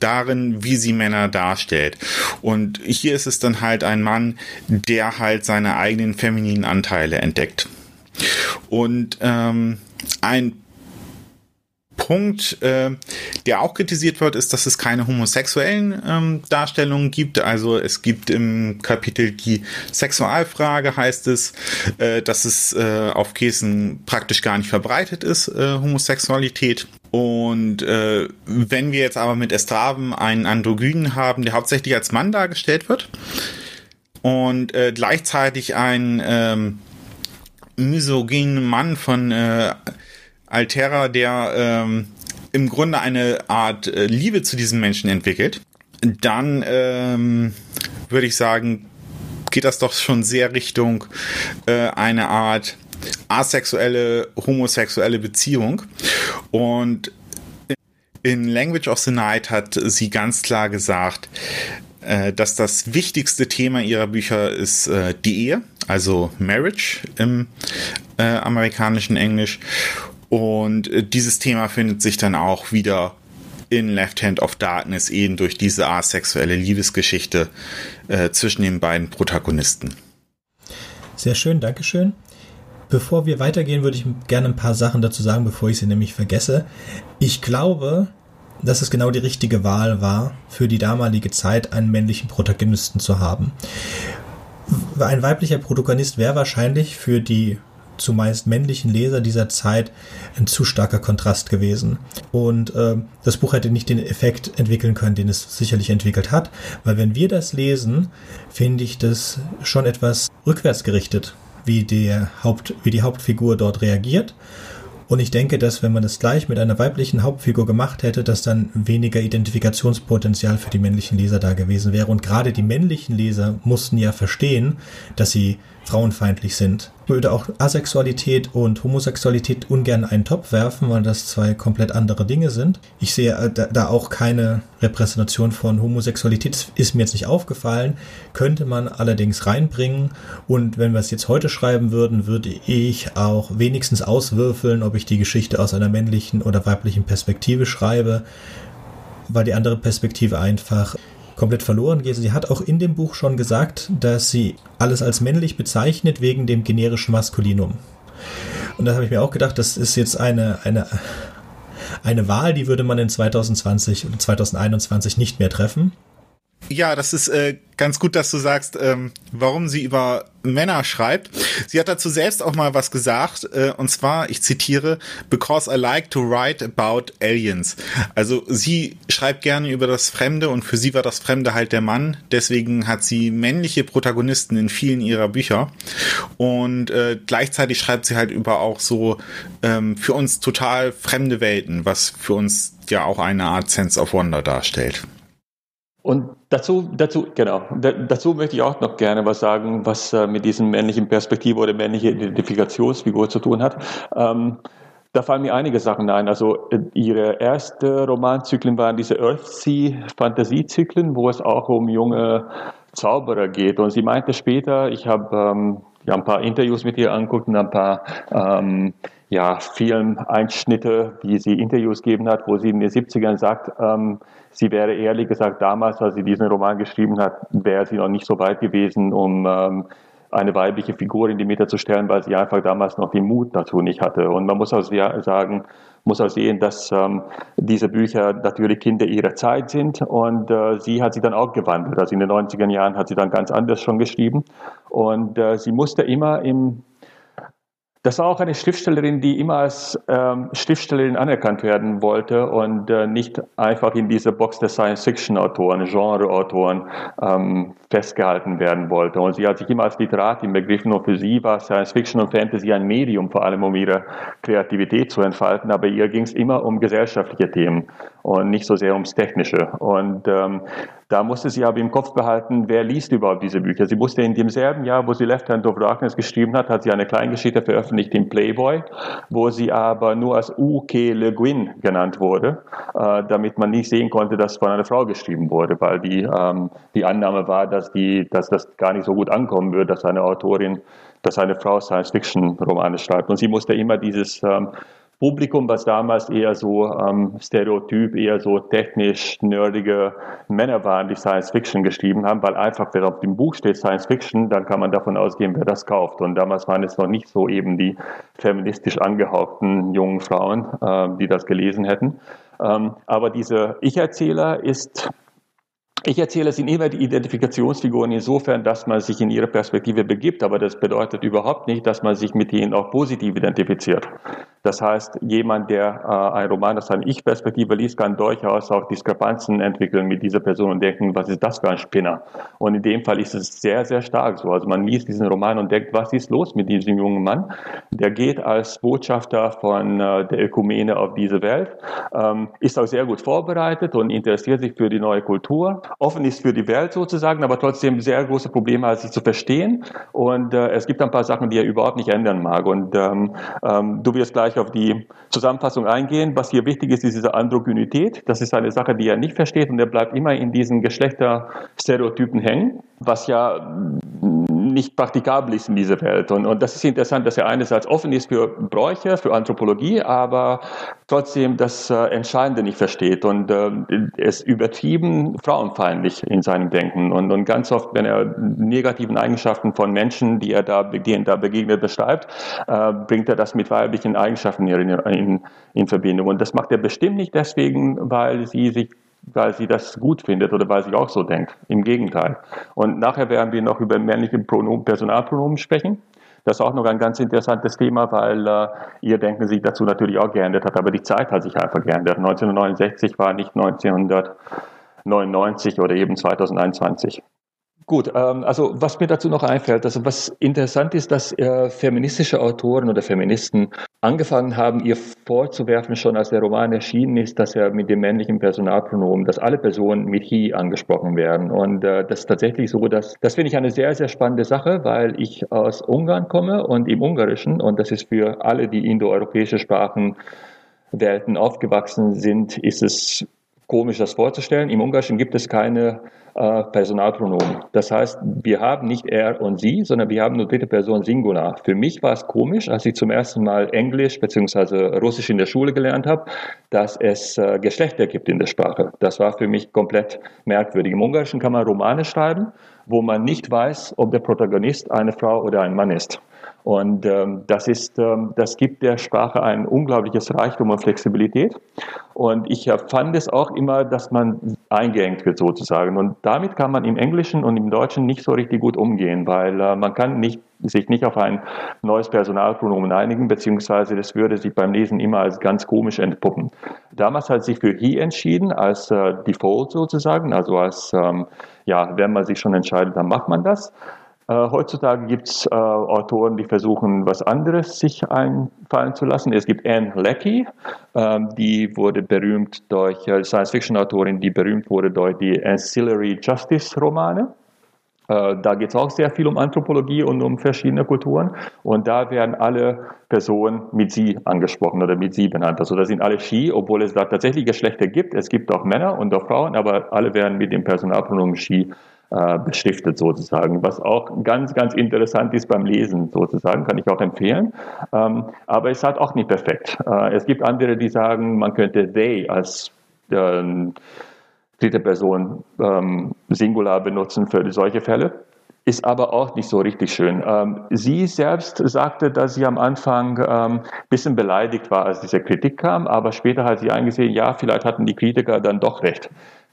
darin, wie sie Männer darstellt. Und hier ist es dann halt ein Mann, der halt seine eigenen femininen Anteile entdeckt. Und ähm, ein Punkt, äh, der auch kritisiert wird, ist, dass es keine homosexuellen ähm, Darstellungen gibt. Also es gibt im Kapitel die Sexualfrage, heißt es, äh, dass es äh, auf Käsen praktisch gar nicht verbreitet ist, äh, Homosexualität. Und äh, wenn wir jetzt aber mit Estraven einen Androgynen haben, der hauptsächlich als Mann dargestellt wird und äh, gleichzeitig ein ähm, misogynen Mann von äh, Altera, der ähm, im Grunde eine Art äh, Liebe zu diesem Menschen entwickelt, dann ähm, würde ich sagen, geht das doch schon sehr Richtung äh, eine Art asexuelle, homosexuelle Beziehung. Und in Language of the Night hat sie ganz klar gesagt, äh, dass das wichtigste Thema ihrer Bücher ist äh, die Ehe, also Marriage im äh, amerikanischen Englisch. Und äh, dieses Thema findet sich dann auch wieder in Left Hand of Darkness eben durch diese asexuelle Liebesgeschichte äh, zwischen den beiden Protagonisten. Sehr schön, Dankeschön. Bevor wir weitergehen, würde ich gerne ein paar Sachen dazu sagen, bevor ich sie nämlich vergesse. Ich glaube, dass es genau die richtige Wahl war, für die damalige Zeit einen männlichen Protagonisten zu haben. Ein weiblicher Protagonist wäre wahrscheinlich für die zumeist männlichen Leser dieser Zeit ein zu starker Kontrast gewesen. Und äh, das Buch hätte nicht den Effekt entwickeln können, den es sicherlich entwickelt hat, weil wenn wir das lesen, finde ich das schon etwas rückwärtsgerichtet, wie, der Haupt, wie die Hauptfigur dort reagiert. Und ich denke, dass wenn man das gleich mit einer weiblichen Hauptfigur gemacht hätte, dass dann weniger Identifikationspotenzial für die männlichen Leser da gewesen wäre. Und gerade die männlichen Leser mussten ja verstehen, dass sie frauenfeindlich sind würde auch Asexualität und Homosexualität ungern einen Topf werfen, weil das zwei komplett andere Dinge sind. Ich sehe äh, da auch keine Repräsentation von Homosexualität, ist mir jetzt nicht aufgefallen, könnte man allerdings reinbringen. Und wenn wir es jetzt heute schreiben würden, würde ich auch wenigstens auswürfeln, ob ich die Geschichte aus einer männlichen oder weiblichen Perspektive schreibe, weil die andere Perspektive einfach komplett verloren geht. Sie hat auch in dem Buch schon gesagt, dass sie alles als männlich bezeichnet wegen dem generischen Maskulinum. Und da habe ich mir auch gedacht, das ist jetzt eine, eine, eine Wahl, die würde man in 2020 und 2021 nicht mehr treffen. Ja, das ist äh, ganz gut, dass du sagst, ähm, warum sie über Männer schreibt. Sie hat dazu selbst auch mal was gesagt, äh, und zwar, ich zitiere, because I like to write about aliens. Also sie schreibt gerne über das Fremde und für sie war das Fremde halt der Mann. Deswegen hat sie männliche Protagonisten in vielen ihrer Bücher. Und äh, gleichzeitig schreibt sie halt über auch so ähm, für uns total fremde Welten, was für uns ja auch eine Art Sense of Wonder darstellt. Und dazu, dazu, genau, dazu möchte ich auch noch gerne was sagen, was äh, mit diesem männlichen Perspektive oder männliche Identifikationsfigur zu tun hat. Ähm, da fallen mir einige Sachen ein. Also äh, ihre erste Romanzyklen waren diese Earthsea Fantasiezyklen, wo es auch um junge Zauberer geht. Und sie meinte später, ich habe ähm, ja, ein paar Interviews mit ihr angeguckt und ein paar ähm, ja, Film-Einschnitte, wie sie Interviews gegeben hat, wo sie in den 70ern sagt, ähm, sie wäre ehrlich gesagt damals, als sie diesen Roman geschrieben hat, wäre sie noch nicht so weit gewesen, um ähm, eine weibliche Figur in die Mitte zu stellen, weil sie einfach damals noch den Mut dazu nicht hatte. Und man muss auch sagen, muss auch sehen, dass ähm, diese Bücher natürlich Kinder ihrer Zeit sind und äh, sie hat sich dann auch gewandelt. Also in den 90er Jahren hat sie dann ganz anders schon geschrieben und äh, sie musste immer im das war auch eine Schriftstellerin, die immer als ähm, Schriftstellerin anerkannt werden wollte und äh, nicht einfach in dieser Box der Science-Fiction-Autoren, Genre-Autoren ähm, festgehalten werden wollte. Und sie hat sich immer als Literatin begriffen und für sie war Science-Fiction und Fantasy ein Medium, vor allem um ihre Kreativität zu entfalten, aber ihr ging es immer um gesellschaftliche Themen und nicht so sehr ums Technische. Und ähm, da musste sie aber im Kopf behalten, wer liest überhaupt diese Bücher. Sie musste in demselben Jahr, wo sie Left Hand of Darkness geschrieben hat, hat sie eine Kleingeschichte veröffentlicht im Playboy, wo sie aber nur als U.K. Le Guin genannt wurde, äh, damit man nicht sehen konnte, dass von einer Frau geschrieben wurde, weil die, ähm, die Annahme war, dass, die, dass das gar nicht so gut ankommen würde, dass eine Autorin dass eine Frau Science-Fiction-Romane schreibt. Und sie musste immer dieses ähm, Publikum, was damals eher so ähm, stereotyp, eher so technisch nerdige Männer waren, die Science Fiction geschrieben haben, weil einfach, wenn auf dem Buch steht Science Fiction, dann kann man davon ausgehen, wer das kauft. Und damals waren es noch nicht so eben die feministisch angehauchten jungen Frauen, äh, die das gelesen hätten. Ähm, aber dieser Ich-Erzähler ist ich erzähle, es sind immer die Identifikationsfiguren insofern, dass man sich in ihre Perspektive begibt, aber das bedeutet überhaupt nicht, dass man sich mit ihnen auch positiv identifiziert. Das heißt, jemand, der äh, ein Roman aus einer Ich-Perspektive liest, kann durchaus auch Diskrepanzen entwickeln mit dieser Person und denken, was ist das für ein Spinner? Und in dem Fall ist es sehr, sehr stark so. Also man liest diesen Roman und denkt, was ist los mit diesem jungen Mann? Der geht als Botschafter von äh, der Ökumene auf diese Welt, ähm, ist auch sehr gut vorbereitet und interessiert sich für die neue Kultur offen ist für die Welt sozusagen, aber trotzdem sehr große Probleme hat, sich zu verstehen. Und äh, es gibt ein paar Sachen, die er überhaupt nicht ändern mag. Und ähm, ähm, du wirst gleich auf die Zusammenfassung eingehen. Was hier wichtig ist, ist diese Androgynität. Das ist eine Sache, die er nicht versteht und er bleibt immer in diesen Geschlechterstereotypen hängen, was ja nicht praktikabel ist in dieser Welt. Und, und das ist interessant, dass er einerseits offen ist für Bräuche, für Anthropologie, aber trotzdem das äh, Entscheidende nicht versteht und äh, es übertrieben frauenfeindlich in seinem Denken. Und, und ganz oft, wenn er negativen Eigenschaften von Menschen, die er da, denen da begegnet, beschreibt, äh, bringt er das mit weiblichen Eigenschaften in, in, in Verbindung. Und das macht er bestimmt nicht deswegen, weil sie sich weil sie das gut findet oder weil sie auch so denkt. Im Gegenteil. Und nachher werden wir noch über männliche Pronomen, Personalpronomen sprechen. Das ist auch noch ein ganz interessantes Thema, weil äh, ihr Denken sich dazu natürlich auch geändert hat, aber die Zeit hat sich einfach geändert. 1969 war nicht 1999 oder eben 2021. Gut, ähm, also was mir dazu noch einfällt, also was interessant ist, dass äh, feministische Autoren oder Feministen angefangen haben, ihr vorzuwerfen, schon als der Roman erschienen ist, dass er mit dem männlichen Personalpronomen, dass alle Personen mit he angesprochen werden. Und äh, das ist tatsächlich so, dass das finde ich eine sehr, sehr spannende Sache, weil ich aus Ungarn komme und im Ungarischen, und das ist für alle, die indoeuropäische Sprachen Welten aufgewachsen sind, ist es komisch, das vorzustellen. Im Ungarischen gibt es keine äh, Personalpronomen. Das heißt, wir haben nicht er und sie, sondern wir haben nur dritte Person Singular. Für mich war es komisch, als ich zum ersten Mal Englisch bzw. Russisch in der Schule gelernt habe, dass es äh, Geschlechter gibt in der Sprache. Das war für mich komplett merkwürdig. Im Ungarischen kann man Romane schreiben, wo man nicht weiß, ob der Protagonist eine Frau oder ein Mann ist. Und ähm, das, ist, ähm, das gibt der Sprache ein unglaubliches Reichtum und Flexibilität. Und ich fand es auch immer, dass man eingeengt wird sozusagen. Und damit kann man im Englischen und im Deutschen nicht so richtig gut umgehen, weil äh, man kann nicht, sich nicht auf ein neues Personalpronomen einigen, beziehungsweise das würde sich beim Lesen immer als ganz komisch entpuppen. Damals hat sich für he entschieden, als äh, Default sozusagen, also als, ähm, ja, wenn man sich schon entscheidet, dann macht man das. Äh, heutzutage gibt es äh, Autoren, die versuchen, was anderes sich einfallen zu lassen. Es gibt Anne Leckie, ähm, die wurde berühmt durch äh, Science-Fiction-Autorin, die berühmt wurde durch die Ancillary Justice-Romane. Äh, da geht es auch sehr viel um Anthropologie und um verschiedene Kulturen. Und da werden alle Personen mit sie angesprochen oder mit sie benannt. Also da sind alle She, obwohl es da tatsächlich Geschlechter gibt. Es gibt auch Männer und auch Frauen, aber alle werden mit dem Personalpronomen She äh, beschriftet sozusagen, was auch ganz, ganz interessant ist beim Lesen sozusagen, kann ich auch empfehlen. Ähm, aber es ist halt auch nicht perfekt. Äh, es gibt andere, die sagen, man könnte they als äh, dritte Person ähm, Singular benutzen für solche Fälle. Ist aber auch nicht so richtig schön. Ähm, sie selbst sagte, dass sie am Anfang ein ähm, bisschen beleidigt war, als diese Kritik kam, aber später hat sie eingesehen, ja, vielleicht hatten die Kritiker dann doch recht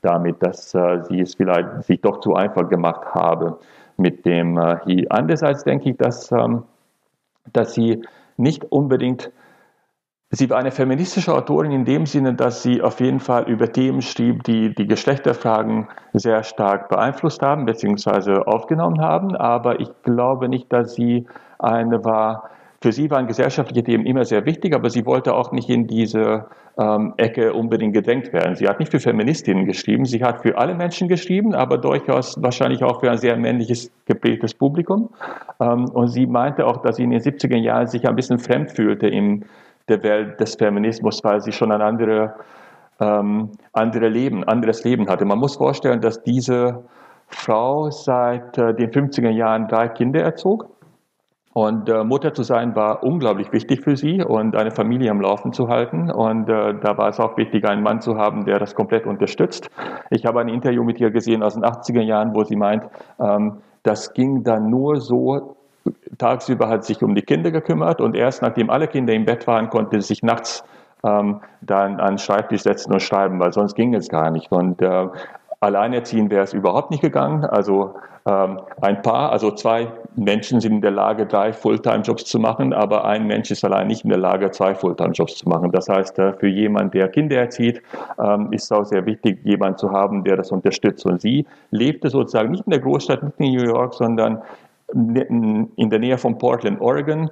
damit, dass äh, sie es vielleicht sich doch zu einfach gemacht habe mit dem äh, He. Andererseits denke ich, dass, ähm, dass sie nicht unbedingt Sie war eine feministische Autorin in dem Sinne, dass sie auf jeden Fall über Themen schrieb, die die Geschlechterfragen sehr stark beeinflusst haben bzw. aufgenommen haben. Aber ich glaube nicht, dass sie eine war, für sie waren gesellschaftliche Themen immer sehr wichtig, aber sie wollte auch nicht in diese ähm, Ecke unbedingt gedrängt werden. Sie hat nicht für Feministinnen geschrieben, sie hat für alle Menschen geschrieben, aber durchaus wahrscheinlich auch für ein sehr männliches geprägtes Publikum. Ähm, und sie meinte auch, dass sie in den 70er Jahren sich ein bisschen fremd fühlte in der Welt des Feminismus, weil sie schon ein andere, ähm, andere Leben, anderes Leben hatte. Man muss vorstellen, dass diese Frau seit äh, den 50er Jahren drei Kinder erzog und äh, Mutter zu sein war unglaublich wichtig für sie und eine Familie am Laufen zu halten. Und äh, da war es auch wichtig, einen Mann zu haben, der das komplett unterstützt. Ich habe ein Interview mit ihr gesehen aus den 80er Jahren, wo sie meint, ähm, das ging dann nur so, tagsüber hat sich um die Kinder gekümmert und erst nachdem alle Kinder im Bett waren, konnte sie sich nachts ähm, dann an den Schreibtisch setzen und schreiben, weil sonst ging es gar nicht. Und äh, alleinerziehen wäre es überhaupt nicht gegangen. Also ein Paar, also zwei Menschen sind in der Lage, drei Fulltime-Jobs zu machen, aber ein Mensch ist allein nicht in der Lage, zwei Fulltime-Jobs zu machen. Das heißt, äh, für jemanden, der Kinder erzieht, ähm, ist es auch sehr wichtig, jemanden zu haben, der das unterstützt. Und sie lebte sozusagen nicht in der Großstadt, nicht in New York, sondern in der Nähe von Portland, Oregon,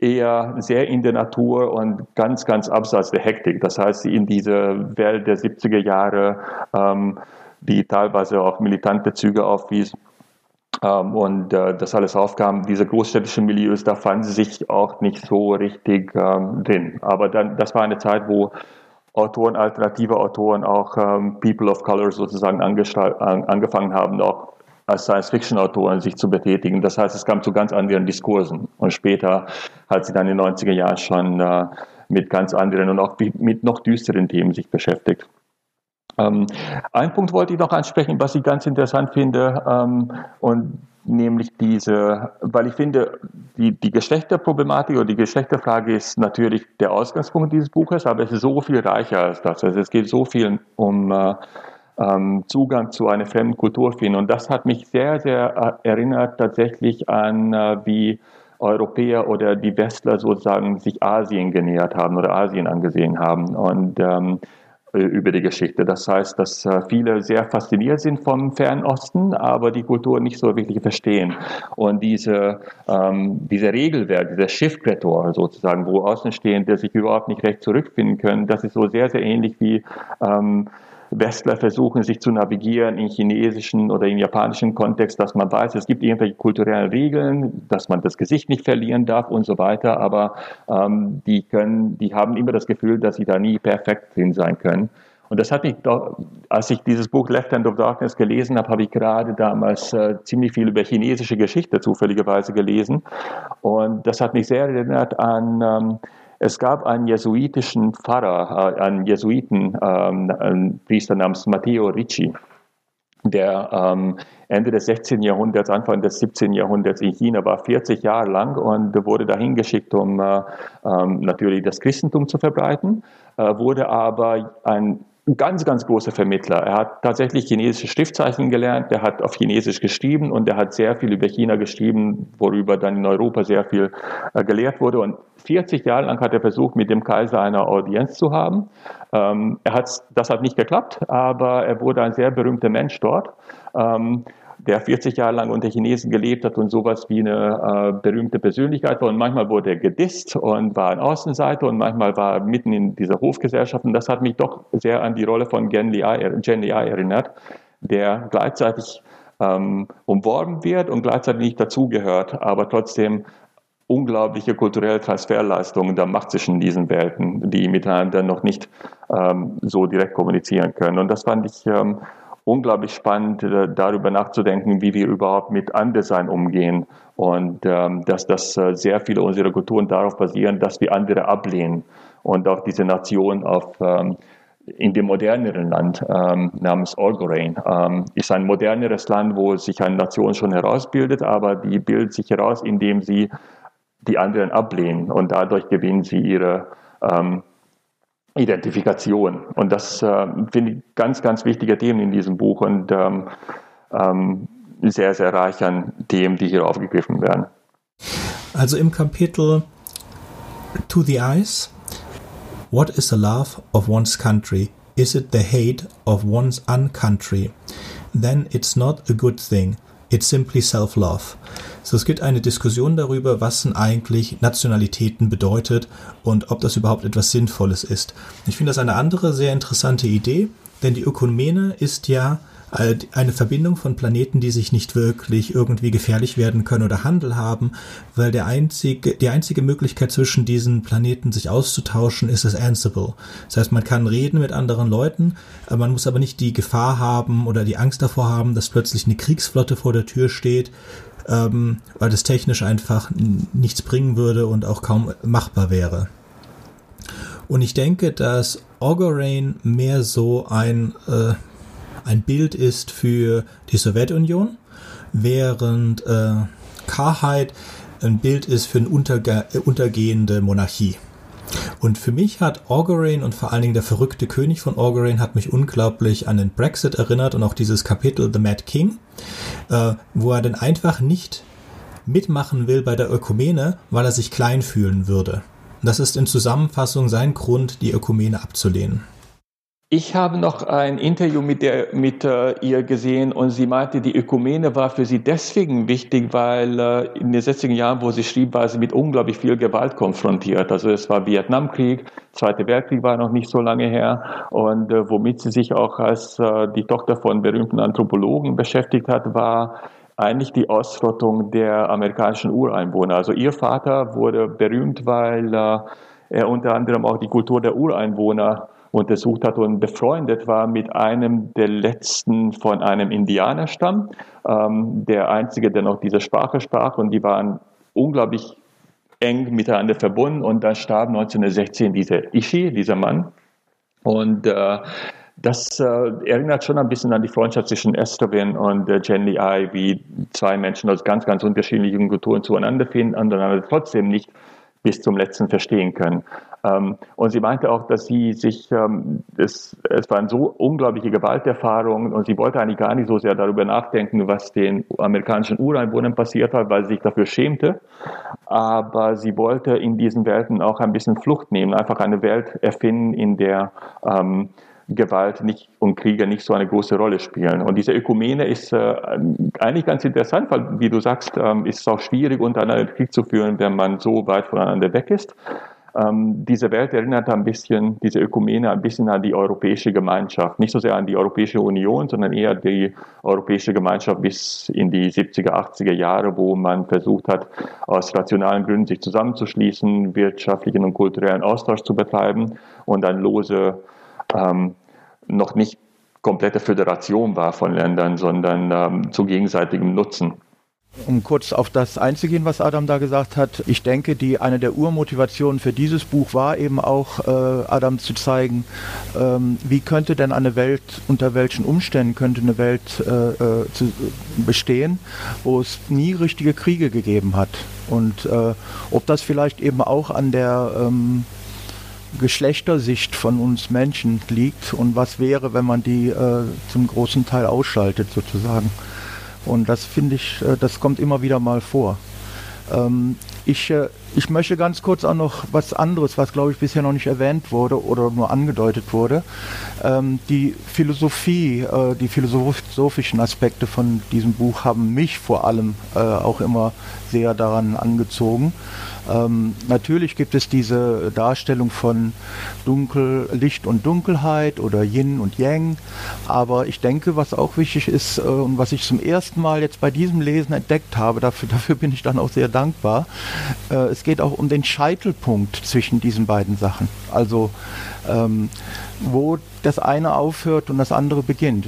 eher sehr in der Natur und ganz, ganz abseits der Hektik. Das heißt, sie in diese Welt der 70er Jahre, ähm, die teilweise auch militante Züge aufwies, ähm, und äh, das alles aufkam, diese großstädtischen Milieus, da fanden sie sich auch nicht so richtig ähm, drin. Aber dann, das war eine Zeit, wo Autoren, alternative Autoren, auch ähm, People of Color sozusagen angefangen haben, auch als Science-Fiction-Autoren sich zu betätigen. Das heißt, es kam zu ganz anderen Diskursen. Und später hat sie dann in den 90er Jahren schon äh, mit ganz anderen und auch mit noch düsteren Themen sich beschäftigt. Ähm, ein Punkt wollte ich noch ansprechen, was ich ganz interessant finde, ähm, und nämlich diese, weil ich finde, die, die Geschlechterproblematik oder die Geschlechterfrage ist natürlich der Ausgangspunkt dieses Buches, aber es ist so viel reicher als das. Also es geht so viel um äh, ähm, Zugang zu einer fremden Kultur finden. Und das hat mich sehr, sehr äh, erinnert tatsächlich an, äh, wie Europäer oder die Westler sozusagen sich Asien genähert haben oder Asien angesehen haben. Und ähm, äh, über die Geschichte. Das heißt, dass äh, viele sehr fasziniert sind vom Fernosten, aber die Kultur nicht so wirklich verstehen. Und diese, ähm, diese Regelwerk, dieser Schiffkretor sozusagen, wo Außenstehende sich überhaupt nicht recht zurückfinden können, das ist so sehr, sehr ähnlich wie ähm, Westler versuchen, sich zu navigieren in chinesischen oder in japanischen Kontext, dass man weiß, es gibt irgendwelche kulturellen Regeln, dass man das Gesicht nicht verlieren darf und so weiter, aber ähm, die können, die haben immer das Gefühl, dass sie da nie perfekt drin sein können. Und das hat mich als ich dieses Buch Left Hand of Darkness gelesen habe, habe ich gerade damals äh, ziemlich viel über chinesische Geschichte zufälligerweise gelesen. Und das hat mich sehr erinnert an ähm, es gab einen jesuitischen Pfarrer, äh, einen Jesuiten, ähm, namens Matteo Ricci, der ähm, Ende des 16. Jahrhunderts, Anfang des 17. Jahrhunderts in China war, 40 Jahre lang und wurde dahin geschickt, um äh, ähm, natürlich das Christentum zu verbreiten, äh, wurde aber ein ganz, ganz großer Vermittler. Er hat tatsächlich chinesische Schriftzeichen gelernt, er hat auf Chinesisch geschrieben und er hat sehr viel über China geschrieben, worüber dann in Europa sehr viel äh, gelehrt wurde. Und 40 Jahre lang hat er versucht, mit dem Kaiser eine Audienz zu haben. Ähm, er hat, das hat nicht geklappt, aber er wurde ein sehr berühmter Mensch dort. Ähm, der 40 Jahre lang unter Chinesen gelebt hat und sowas wie eine äh, berühmte Persönlichkeit war. Und manchmal wurde er gedisst und war ein Außenseiter und manchmal war er mitten in dieser Hofgesellschaft. Und das hat mich doch sehr an die Rolle von Gen Li erinnert, der gleichzeitig ähm, umworben wird und gleichzeitig nicht dazugehört, aber trotzdem unglaubliche kulturelle Transferleistungen da macht zwischen diesen Welten, die miteinander noch nicht ähm, so direkt kommunizieren können. Und das fand ich ähm, unglaublich spannend, äh, darüber nachzudenken, wie wir überhaupt mit Anderssein umgehen und ähm, dass das äh, sehr viele unserer Kulturen darauf basieren, dass wir andere ablehnen und auch diese Nation auf ähm, in dem moderneren Land ähm, namens Orgorein ähm, ist ein moderneres Land, wo sich eine Nation schon herausbildet, aber die bildet sich heraus, indem sie die anderen ablehnen und dadurch gewinnen sie ihre ähm, Identifikation. Und das äh, finde ich ganz, ganz wichtige Themen in diesem Buch und ähm, ähm, sehr, sehr reich an Themen, die hier aufgegriffen werden. Also im Kapitel To the Eyes, What is the love of one's country? Is it the hate of one's uncountry? Then it's not a good thing. It's simply self-love. So, es gibt eine Diskussion darüber, was denn eigentlich Nationalitäten bedeutet und ob das überhaupt etwas Sinnvolles ist. Ich finde das eine andere sehr interessante Idee, denn die Ökumene ist ja eine Verbindung von Planeten, die sich nicht wirklich irgendwie gefährlich werden können oder Handel haben, weil der einzige, die einzige Möglichkeit zwischen diesen Planeten sich auszutauschen ist das Ansible. Das heißt, man kann reden mit anderen Leuten, man muss aber nicht die Gefahr haben oder die Angst davor haben, dass plötzlich eine Kriegsflotte vor der Tür steht, ähm, weil das technisch einfach nichts bringen würde und auch kaum machbar wäre. Und ich denke, dass Ogorain mehr so ein äh, ein Bild ist für die Sowjetunion, während äh, Karheit ein Bild ist für eine unterge untergehende Monarchie. Und für mich hat Orgorain und vor allen Dingen der verrückte König von Orgorain hat mich unglaublich an den Brexit erinnert und auch dieses Kapitel The Mad King, äh, wo er dann einfach nicht mitmachen will bei der Ökumene, weil er sich klein fühlen würde. das ist in Zusammenfassung sein Grund, die Ökumene abzulehnen. Ich habe noch ein Interview mit, der, mit äh, ihr gesehen und sie meinte, die Ökumene war für sie deswegen wichtig, weil äh, in den 60er Jahren, wo sie schrieb, war sie mit unglaublich viel Gewalt konfrontiert. Also es war Vietnamkrieg, Zweiter Weltkrieg war noch nicht so lange her und äh, womit sie sich auch als äh, die Tochter von berühmten Anthropologen beschäftigt hat, war eigentlich die Ausrottung der amerikanischen Ureinwohner. Also ihr Vater wurde berühmt, weil äh, er unter anderem auch die Kultur der Ureinwohner untersucht hat und befreundet war mit einem der letzten von einem Indianerstamm, ähm, der einzige, der noch diese Sprache sprach und die waren unglaublich eng miteinander verbunden und dann starb 1916 dieser Ishi, dieser Mann und äh, das äh, erinnert schon ein bisschen an die Freundschaft zwischen Estherwin und äh, Jen Lee Ai, wie zwei Menschen aus ganz, ganz unterschiedlichen Kulturen zueinander finden, aber trotzdem nicht bis zum letzten verstehen können. Ähm, und sie meinte auch, dass sie sich, ähm, es, es waren so unglaubliche Gewalterfahrungen und sie wollte eigentlich gar nicht so sehr darüber nachdenken, was den amerikanischen Ureinwohnern passiert hat, weil sie sich dafür schämte. Aber sie wollte in diesen Welten auch ein bisschen Flucht nehmen, einfach eine Welt erfinden, in der ähm, Gewalt nicht und Kriege nicht so eine große Rolle spielen. Und diese Ökumene ist äh, eigentlich ganz interessant, weil, wie du sagst, ähm, ist es auch schwierig, untereinander Krieg zu führen, wenn man so weit voneinander weg ist. Ähm, diese Welt erinnert ein bisschen, diese Ökumene ein bisschen an die europäische Gemeinschaft. Nicht so sehr an die Europäische Union, sondern eher die europäische Gemeinschaft bis in die 70er, 80er Jahre, wo man versucht hat, aus rationalen Gründen sich zusammenzuschließen, wirtschaftlichen und kulturellen Austausch zu betreiben und dann lose, ähm, noch nicht komplette Föderation war von Ländern, sondern ähm, zu gegenseitigem Nutzen. Um kurz auf das einzugehen, was Adam da gesagt hat, ich denke, die eine der Urmotivationen für dieses Buch war eben auch, äh, Adam zu zeigen, ähm, wie könnte denn eine Welt, unter welchen Umständen könnte eine Welt äh, äh, zu, bestehen, wo es nie richtige Kriege gegeben hat. Und äh, ob das vielleicht eben auch an der ähm, Geschlechtersicht von uns Menschen liegt und was wäre, wenn man die äh, zum großen Teil ausschaltet sozusagen. Und das finde ich, äh, das kommt immer wieder mal vor. Ähm, ich, äh, ich möchte ganz kurz auch noch was anderes, was glaube ich bisher noch nicht erwähnt wurde oder nur angedeutet wurde. Ähm, die Philosophie, äh, die philosophischen Aspekte von diesem Buch haben mich vor allem auch immer sehr daran angezogen. Ähm, natürlich gibt es diese Darstellung von Dunkel, Licht und Dunkelheit oder Yin und Yang, aber ich denke, was auch wichtig ist äh, und was ich zum ersten Mal jetzt bei diesem Lesen entdeckt habe, dafür, dafür bin ich dann auch sehr dankbar, äh, es geht auch um den Scheitelpunkt zwischen diesen beiden Sachen. Also ähm, wo das eine aufhört und das andere beginnt.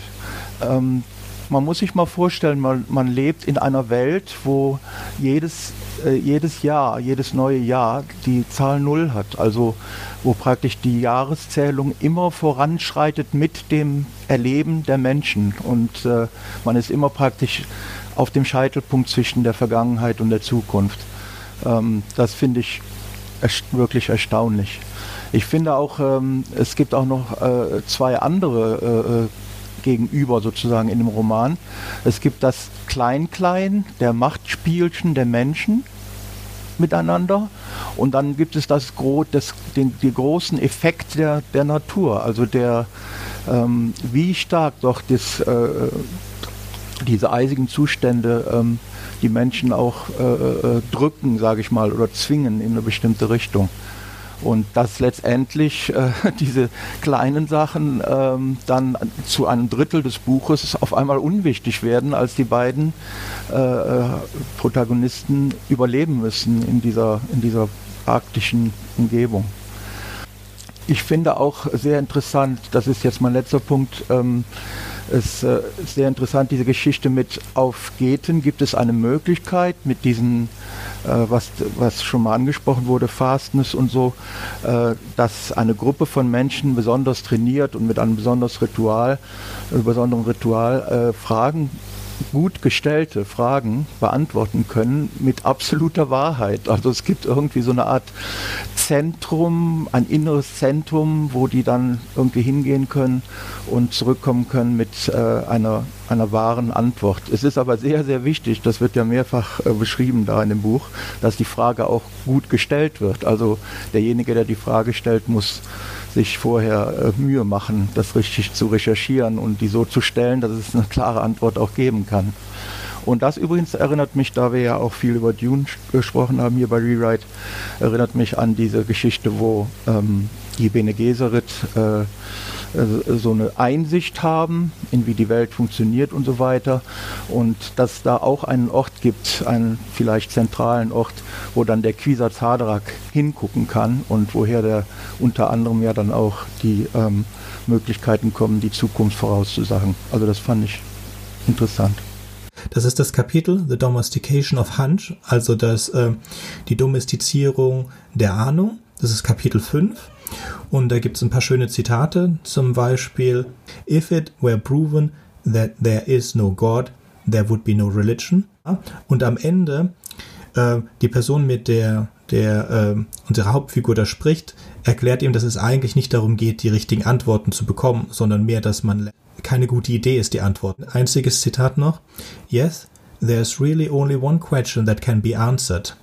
Ähm, man muss sich mal vorstellen, man, man lebt in einer Welt, wo jedes, äh, jedes Jahr, jedes neue Jahr die Zahl Null hat. Also wo praktisch die Jahreszählung immer voranschreitet mit dem Erleben der Menschen. Und äh, man ist immer praktisch auf dem Scheitelpunkt zwischen der Vergangenheit und der Zukunft. Ähm, das finde ich erst wirklich erstaunlich. Ich finde auch, ähm, es gibt auch noch äh, zwei andere äh, äh gegenüber sozusagen in dem Roman. Es gibt das Klein-Klein der Machtspielchen der Menschen miteinander und dann gibt es das, das den, den großen Effekt der, der Natur, also der ähm, wie stark doch das, äh, diese eisigen Zustände ähm, die Menschen auch äh, äh, drücken, sage ich mal, oder zwingen in eine bestimmte Richtung. Und dass letztendlich äh, diese kleinen Sachen ähm, dann zu einem Drittel des Buches auf einmal unwichtig werden, als die beiden äh, äh, Protagonisten überleben müssen in dieser, in dieser arktischen Umgebung. Ich finde auch sehr interessant, das ist jetzt mein letzter Punkt, ähm, es ist äh, sehr interessant, diese Geschichte mit auf Geten gibt es eine Möglichkeit mit diesen, äh, was, was schon mal angesprochen wurde, Fastness und so, äh, dass eine Gruppe von Menschen besonders trainiert und mit einem besonders Ritual, besonderen Ritual Fragen gut gestellte Fragen beantworten können mit absoluter Wahrheit. Also es gibt irgendwie so eine Art Zentrum, ein inneres Zentrum, wo die dann irgendwie hingehen können und zurückkommen können mit äh, einer, einer wahren Antwort. Es ist aber sehr, sehr wichtig, das wird ja mehrfach äh, beschrieben da in dem Buch, dass die Frage auch gut gestellt wird. Also derjenige, der die Frage stellt, muss sich vorher äh, Mühe machen, das richtig zu recherchieren und die so zu stellen, dass es eine klare Antwort auch geben kann. Und das übrigens erinnert mich, da wir ja auch viel über Dune gesprochen haben hier bei Rewrite, erinnert mich an diese Geschichte, wo ähm, die Bene Gesserit äh, so eine Einsicht haben, in wie die Welt funktioniert und so weiter. Und dass da auch einen Ort gibt, einen vielleicht zentralen Ort, wo dann der Quisatz Haderach hingucken kann und woher der unter anderem ja dann auch die ähm, Möglichkeiten kommen, die Zukunft vorauszusagen. Also das fand ich interessant. Das ist das Kapitel The Domestication of Hunch, also das, äh, die Domestizierung der Ahnung. Das ist Kapitel 5. Und da gibt es ein paar schöne Zitate, zum Beispiel, If it were proven that there is no God, there would be no religion. Und am Ende, äh, die Person, mit der, der äh, unsere Hauptfigur da spricht, erklärt ihm, dass es eigentlich nicht darum geht, die richtigen Antworten zu bekommen, sondern mehr, dass man keine gute Idee ist, die Antwort. Einziges Zitat noch. Yes, there's really only one question that can be answered,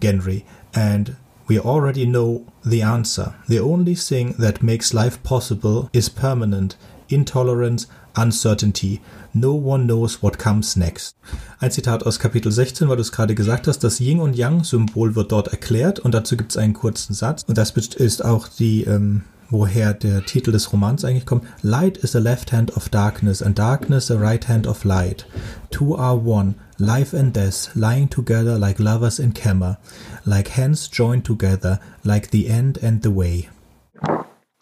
Genry, and We already know the answer. The only thing that makes life possible is permanent, intolerance, uncertainty. No one knows what comes next. Ein Zitat aus Kapitel 16, weil du es gerade gesagt hast, das Yin und Yang-Symbol wird dort erklärt und dazu gibt es einen kurzen Satz und das ist auch die, ähm, woher der Titel des Romans eigentlich kommt. Light is the left hand of darkness and darkness the right hand of light. Two are one, life and death, lying together like lovers in camera, like hands joined together, like the end and the way.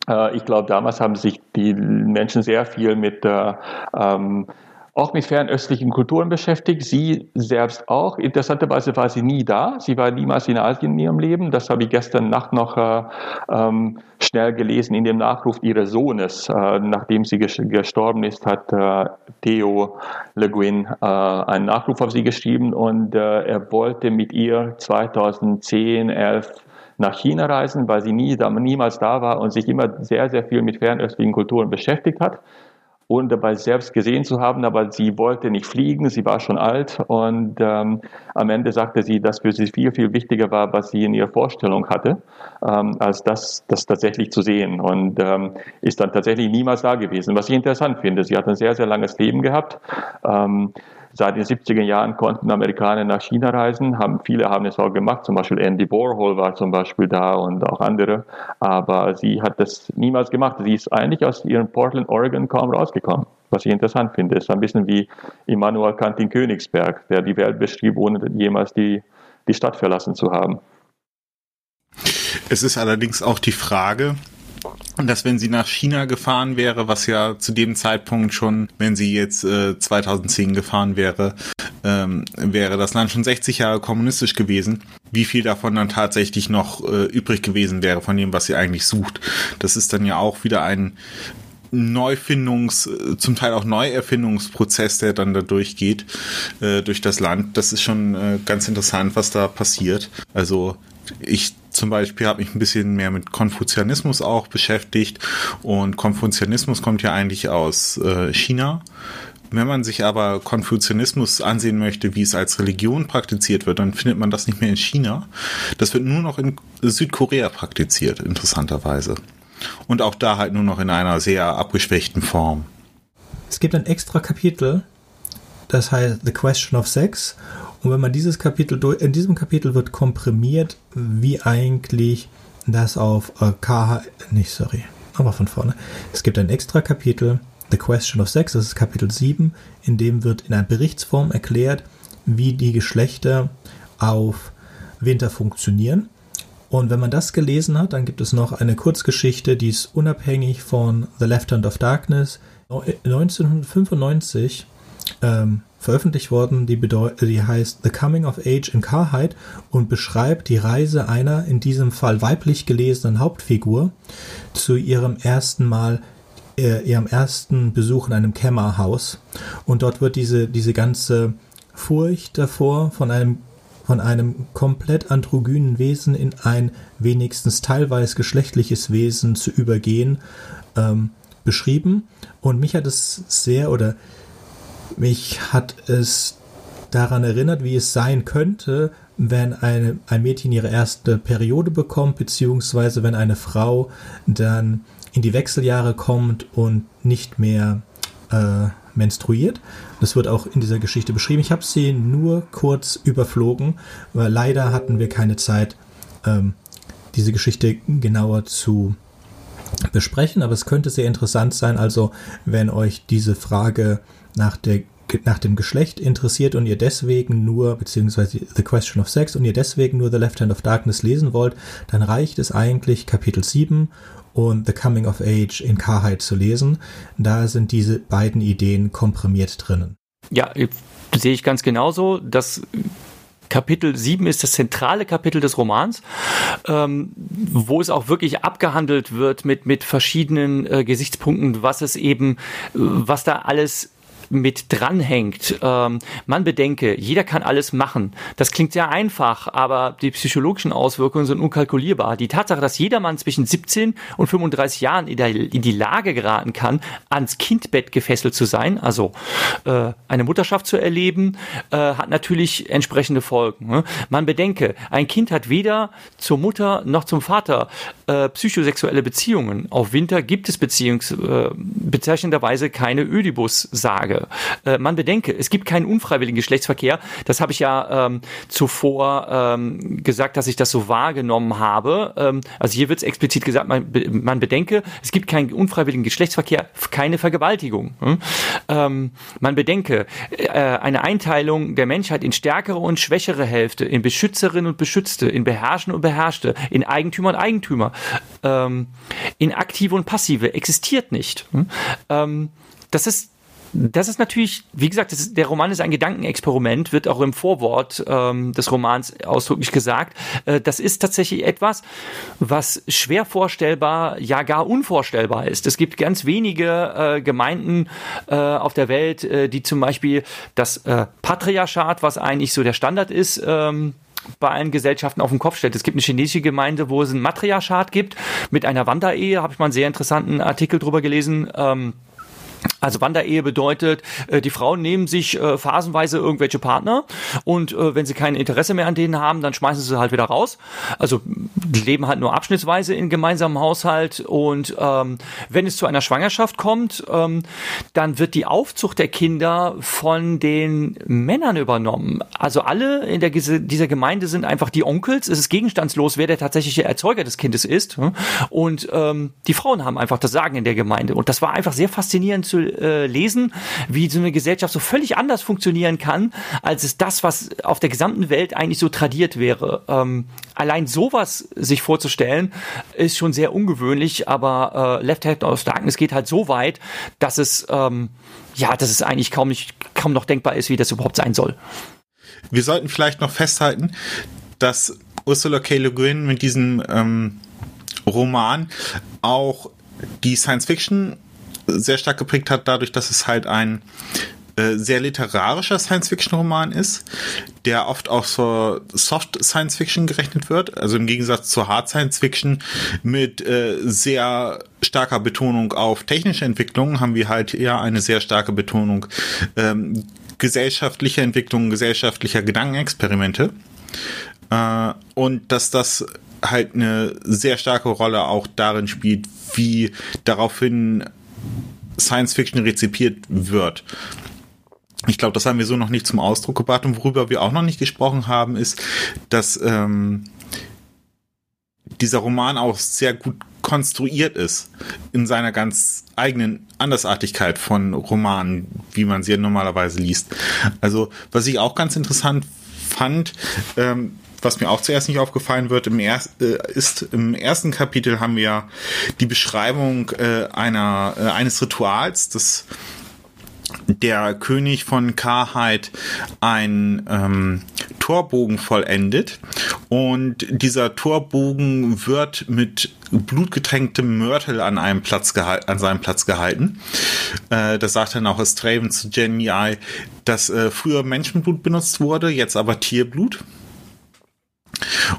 Äh, ich glaube, damals haben sich die Menschen sehr viel mit äh, ähm, auch mit fernöstlichen Kulturen beschäftigt. Sie selbst auch. Interessanterweise war sie nie da. Sie war niemals in Asien in ihrem Leben. Das habe ich gestern Nacht noch äh, ähm, schnell gelesen in dem Nachruf ihres Sohnes. Äh, nachdem sie gestorben ist, hat äh, Theo Le Guin äh, einen Nachruf auf sie geschrieben und äh, er wollte mit ihr 2010, 11 nach China reisen, weil sie nie, niemals da war und sich immer sehr, sehr viel mit fernöstlichen Kulturen beschäftigt hat ohne dabei selbst gesehen zu haben, aber sie wollte nicht fliegen, sie war schon alt und ähm, am Ende sagte sie, dass für sie viel, viel wichtiger war, was sie in ihrer Vorstellung hatte, ähm, als das, das tatsächlich zu sehen und ähm, ist dann tatsächlich niemals da gewesen. Was ich interessant finde, sie hat ein sehr, sehr langes Leben gehabt. Ähm, Seit den 70er Jahren konnten Amerikaner nach China reisen, haben, viele haben es auch gemacht, zum Beispiel Andy Warhol war zum Beispiel da und auch andere, aber sie hat das niemals gemacht. Sie ist eigentlich aus ihrem Portland, Oregon kaum rausgekommen. Was ich interessant finde, ist ein bisschen wie Immanuel Kant in Königsberg, der die Welt beschrieb, ohne jemals die, die Stadt verlassen zu haben. Es ist allerdings auch die Frage, und dass wenn sie nach China gefahren wäre, was ja zu dem Zeitpunkt schon, wenn sie jetzt äh, 2010 gefahren wäre, ähm, wäre das Land schon 60 Jahre kommunistisch gewesen, wie viel davon dann tatsächlich noch äh, übrig gewesen wäre von dem, was sie eigentlich sucht. Das ist dann ja auch wieder ein Neufindungs, zum Teil auch Neuerfindungsprozess, der dann da durchgeht, äh, durch das Land. Das ist schon äh, ganz interessant, was da passiert. Also ich zum Beispiel habe mich ein bisschen mehr mit Konfuzianismus auch beschäftigt und Konfuzianismus kommt ja eigentlich aus äh, China. Wenn man sich aber Konfuzianismus ansehen möchte, wie es als Religion praktiziert wird, dann findet man das nicht mehr in China. Das wird nur noch in Südkorea praktiziert, interessanterweise. Und auch da halt nur noch in einer sehr abgeschwächten Form. Es gibt ein extra Kapitel, das heißt The Question of Sex und wenn man dieses Kapitel durch, in diesem Kapitel wird komprimiert, wie eigentlich das auf äh, KH, nicht sorry, aber von vorne. Es gibt ein extra Kapitel, The Question of Sex, das ist Kapitel 7, in dem wird in einer Berichtsform erklärt, wie die Geschlechter auf Winter funktionieren. Und wenn man das gelesen hat, dann gibt es noch eine Kurzgeschichte, die ist unabhängig von The Left Hand of Darkness. 1995 ähm, veröffentlicht worden, die, die heißt The Coming of Age in Carhide und beschreibt die Reise einer, in diesem Fall weiblich gelesenen Hauptfigur, zu ihrem ersten Mal, äh, ihrem ersten Besuch in einem Kämmerhaus. Und dort wird diese, diese ganze Furcht davor, von einem von einem komplett androgynen Wesen in ein wenigstens teilweise geschlechtliches Wesen zu übergehen, ähm, beschrieben. Und mich hat es sehr oder mich hat es daran erinnert, wie es sein könnte, wenn eine, ein Mädchen ihre erste Periode bekommt, beziehungsweise wenn eine Frau dann in die Wechseljahre kommt und nicht mehr äh, menstruiert. Das wird auch in dieser Geschichte beschrieben. Ich habe sie nur kurz überflogen, weil leider hatten wir keine Zeit, ähm, diese Geschichte genauer zu besprechen, aber es könnte sehr interessant sein. Also, wenn euch diese Frage nach, der, nach dem Geschlecht interessiert und ihr deswegen nur, beziehungsweise The Question of Sex und ihr deswegen nur The Left Hand of Darkness lesen wollt, dann reicht es eigentlich Kapitel 7 und The Coming of Age in Karheit zu lesen. Da sind diese beiden Ideen komprimiert drinnen. Ja, sehe ich ganz genauso. Das Kapitel 7 ist das zentrale Kapitel des Romans, ähm, wo es auch wirklich abgehandelt wird mit, mit verschiedenen äh, Gesichtspunkten, was es eben, was da alles mit dranhängt. Ähm, man bedenke, jeder kann alles machen. Das klingt sehr einfach, aber die psychologischen Auswirkungen sind unkalkulierbar. Die Tatsache, dass jedermann zwischen 17 und 35 Jahren in, der, in die Lage geraten kann, ans Kindbett gefesselt zu sein, also äh, eine Mutterschaft zu erleben, äh, hat natürlich entsprechende Folgen. Ne? Man bedenke, ein Kind hat weder zur Mutter noch zum Vater äh, psychosexuelle Beziehungen. Auf Winter gibt es Beziehungs, äh, bezeichnenderweise keine Ödipus-Sage. Äh, man bedenke, es gibt keinen unfreiwilligen Geschlechtsverkehr. Das habe ich ja ähm, zuvor ähm, gesagt, dass ich das so wahrgenommen habe. Ähm, also hier wird es explizit gesagt, man, man bedenke, es gibt keinen unfreiwilligen Geschlechtsverkehr, keine Vergewaltigung. Hm? Ähm, man bedenke, äh, eine Einteilung der Menschheit in stärkere und schwächere Hälfte, in Beschützerinnen und Beschützte, in Beherrschende und Beherrschte, in Eigentümer und Eigentümer, ähm, in aktive und passive existiert nicht. Hm? Ähm, das ist das ist natürlich, wie gesagt, ist, der Roman ist ein Gedankenexperiment, wird auch im Vorwort ähm, des Romans ausdrücklich gesagt. Äh, das ist tatsächlich etwas, was schwer vorstellbar, ja gar unvorstellbar ist. Es gibt ganz wenige äh, Gemeinden äh, auf der Welt, äh, die zum Beispiel das äh, Patriarchat, was eigentlich so der Standard ist, ähm, bei allen Gesellschaften auf den Kopf stellt. Es gibt eine chinesische Gemeinde, wo es ein Matriarchat gibt mit einer Wanderehe. Habe ich mal einen sehr interessanten Artikel drüber gelesen. Ähm, also Wanderehe bedeutet, äh, die Frauen nehmen sich äh, phasenweise irgendwelche Partner und äh, wenn sie kein Interesse mehr an denen haben, dann schmeißen sie halt wieder raus. Also die leben halt nur abschnittsweise in gemeinsamen Haushalt und ähm, wenn es zu einer Schwangerschaft kommt, ähm, dann wird die Aufzucht der Kinder von den Männern übernommen. Also alle in der, dieser Gemeinde sind einfach die Onkels. Es ist gegenstandslos, wer der tatsächliche Erzeuger des Kindes ist. Und ähm, die Frauen haben einfach das Sagen in der Gemeinde. Und das war einfach sehr faszinierend zu äh, lesen, wie so eine Gesellschaft so völlig anders funktionieren kann, als es das, was auf der gesamten Welt eigentlich so tradiert wäre. Ähm, allein sowas sich vorzustellen, ist schon sehr ungewöhnlich, aber äh, Left Hand of Darkness geht halt so weit, dass es ähm, ja, dass es eigentlich kaum nicht kaum noch denkbar ist, wie das überhaupt sein soll. Wir sollten vielleicht noch festhalten, dass Ursula K. Le Guin mit diesem ähm, Roman auch die Science Fiction sehr stark geprägt hat, dadurch, dass es halt ein äh, sehr literarischer Science-Fiction-Roman ist, der oft auch zur Soft Science-Fiction gerechnet wird, also im Gegensatz zur Hard Science-Fiction mit äh, sehr starker Betonung auf technische Entwicklungen haben wir halt eher eine sehr starke Betonung ähm, gesellschaftlicher Entwicklung, gesellschaftlicher Gedankenexperimente. Äh, und dass das halt eine sehr starke Rolle auch darin spielt, wie daraufhin Science Fiction rezipiert wird. Ich glaube, das haben wir so noch nicht zum Ausdruck gebracht. Und worüber wir auch noch nicht gesprochen haben, ist, dass ähm, dieser Roman auch sehr gut konstruiert ist in seiner ganz eigenen Andersartigkeit von Romanen, wie man sie normalerweise liest. Also, was ich auch ganz interessant fand, ähm, was mir auch zuerst nicht aufgefallen wird, im er, äh, ist im ersten Kapitel haben wir die Beschreibung äh, einer äh, eines Rituals, das der König von Karheit ein ähm, Torbogen vollendet und dieser Torbogen wird mit blutgetränktem Mörtel an einem Platz an seinem Platz gehalten. Äh, das sagt dann auch Straven zu Jenny I, dass äh, früher Menschenblut benutzt wurde, jetzt aber Tierblut.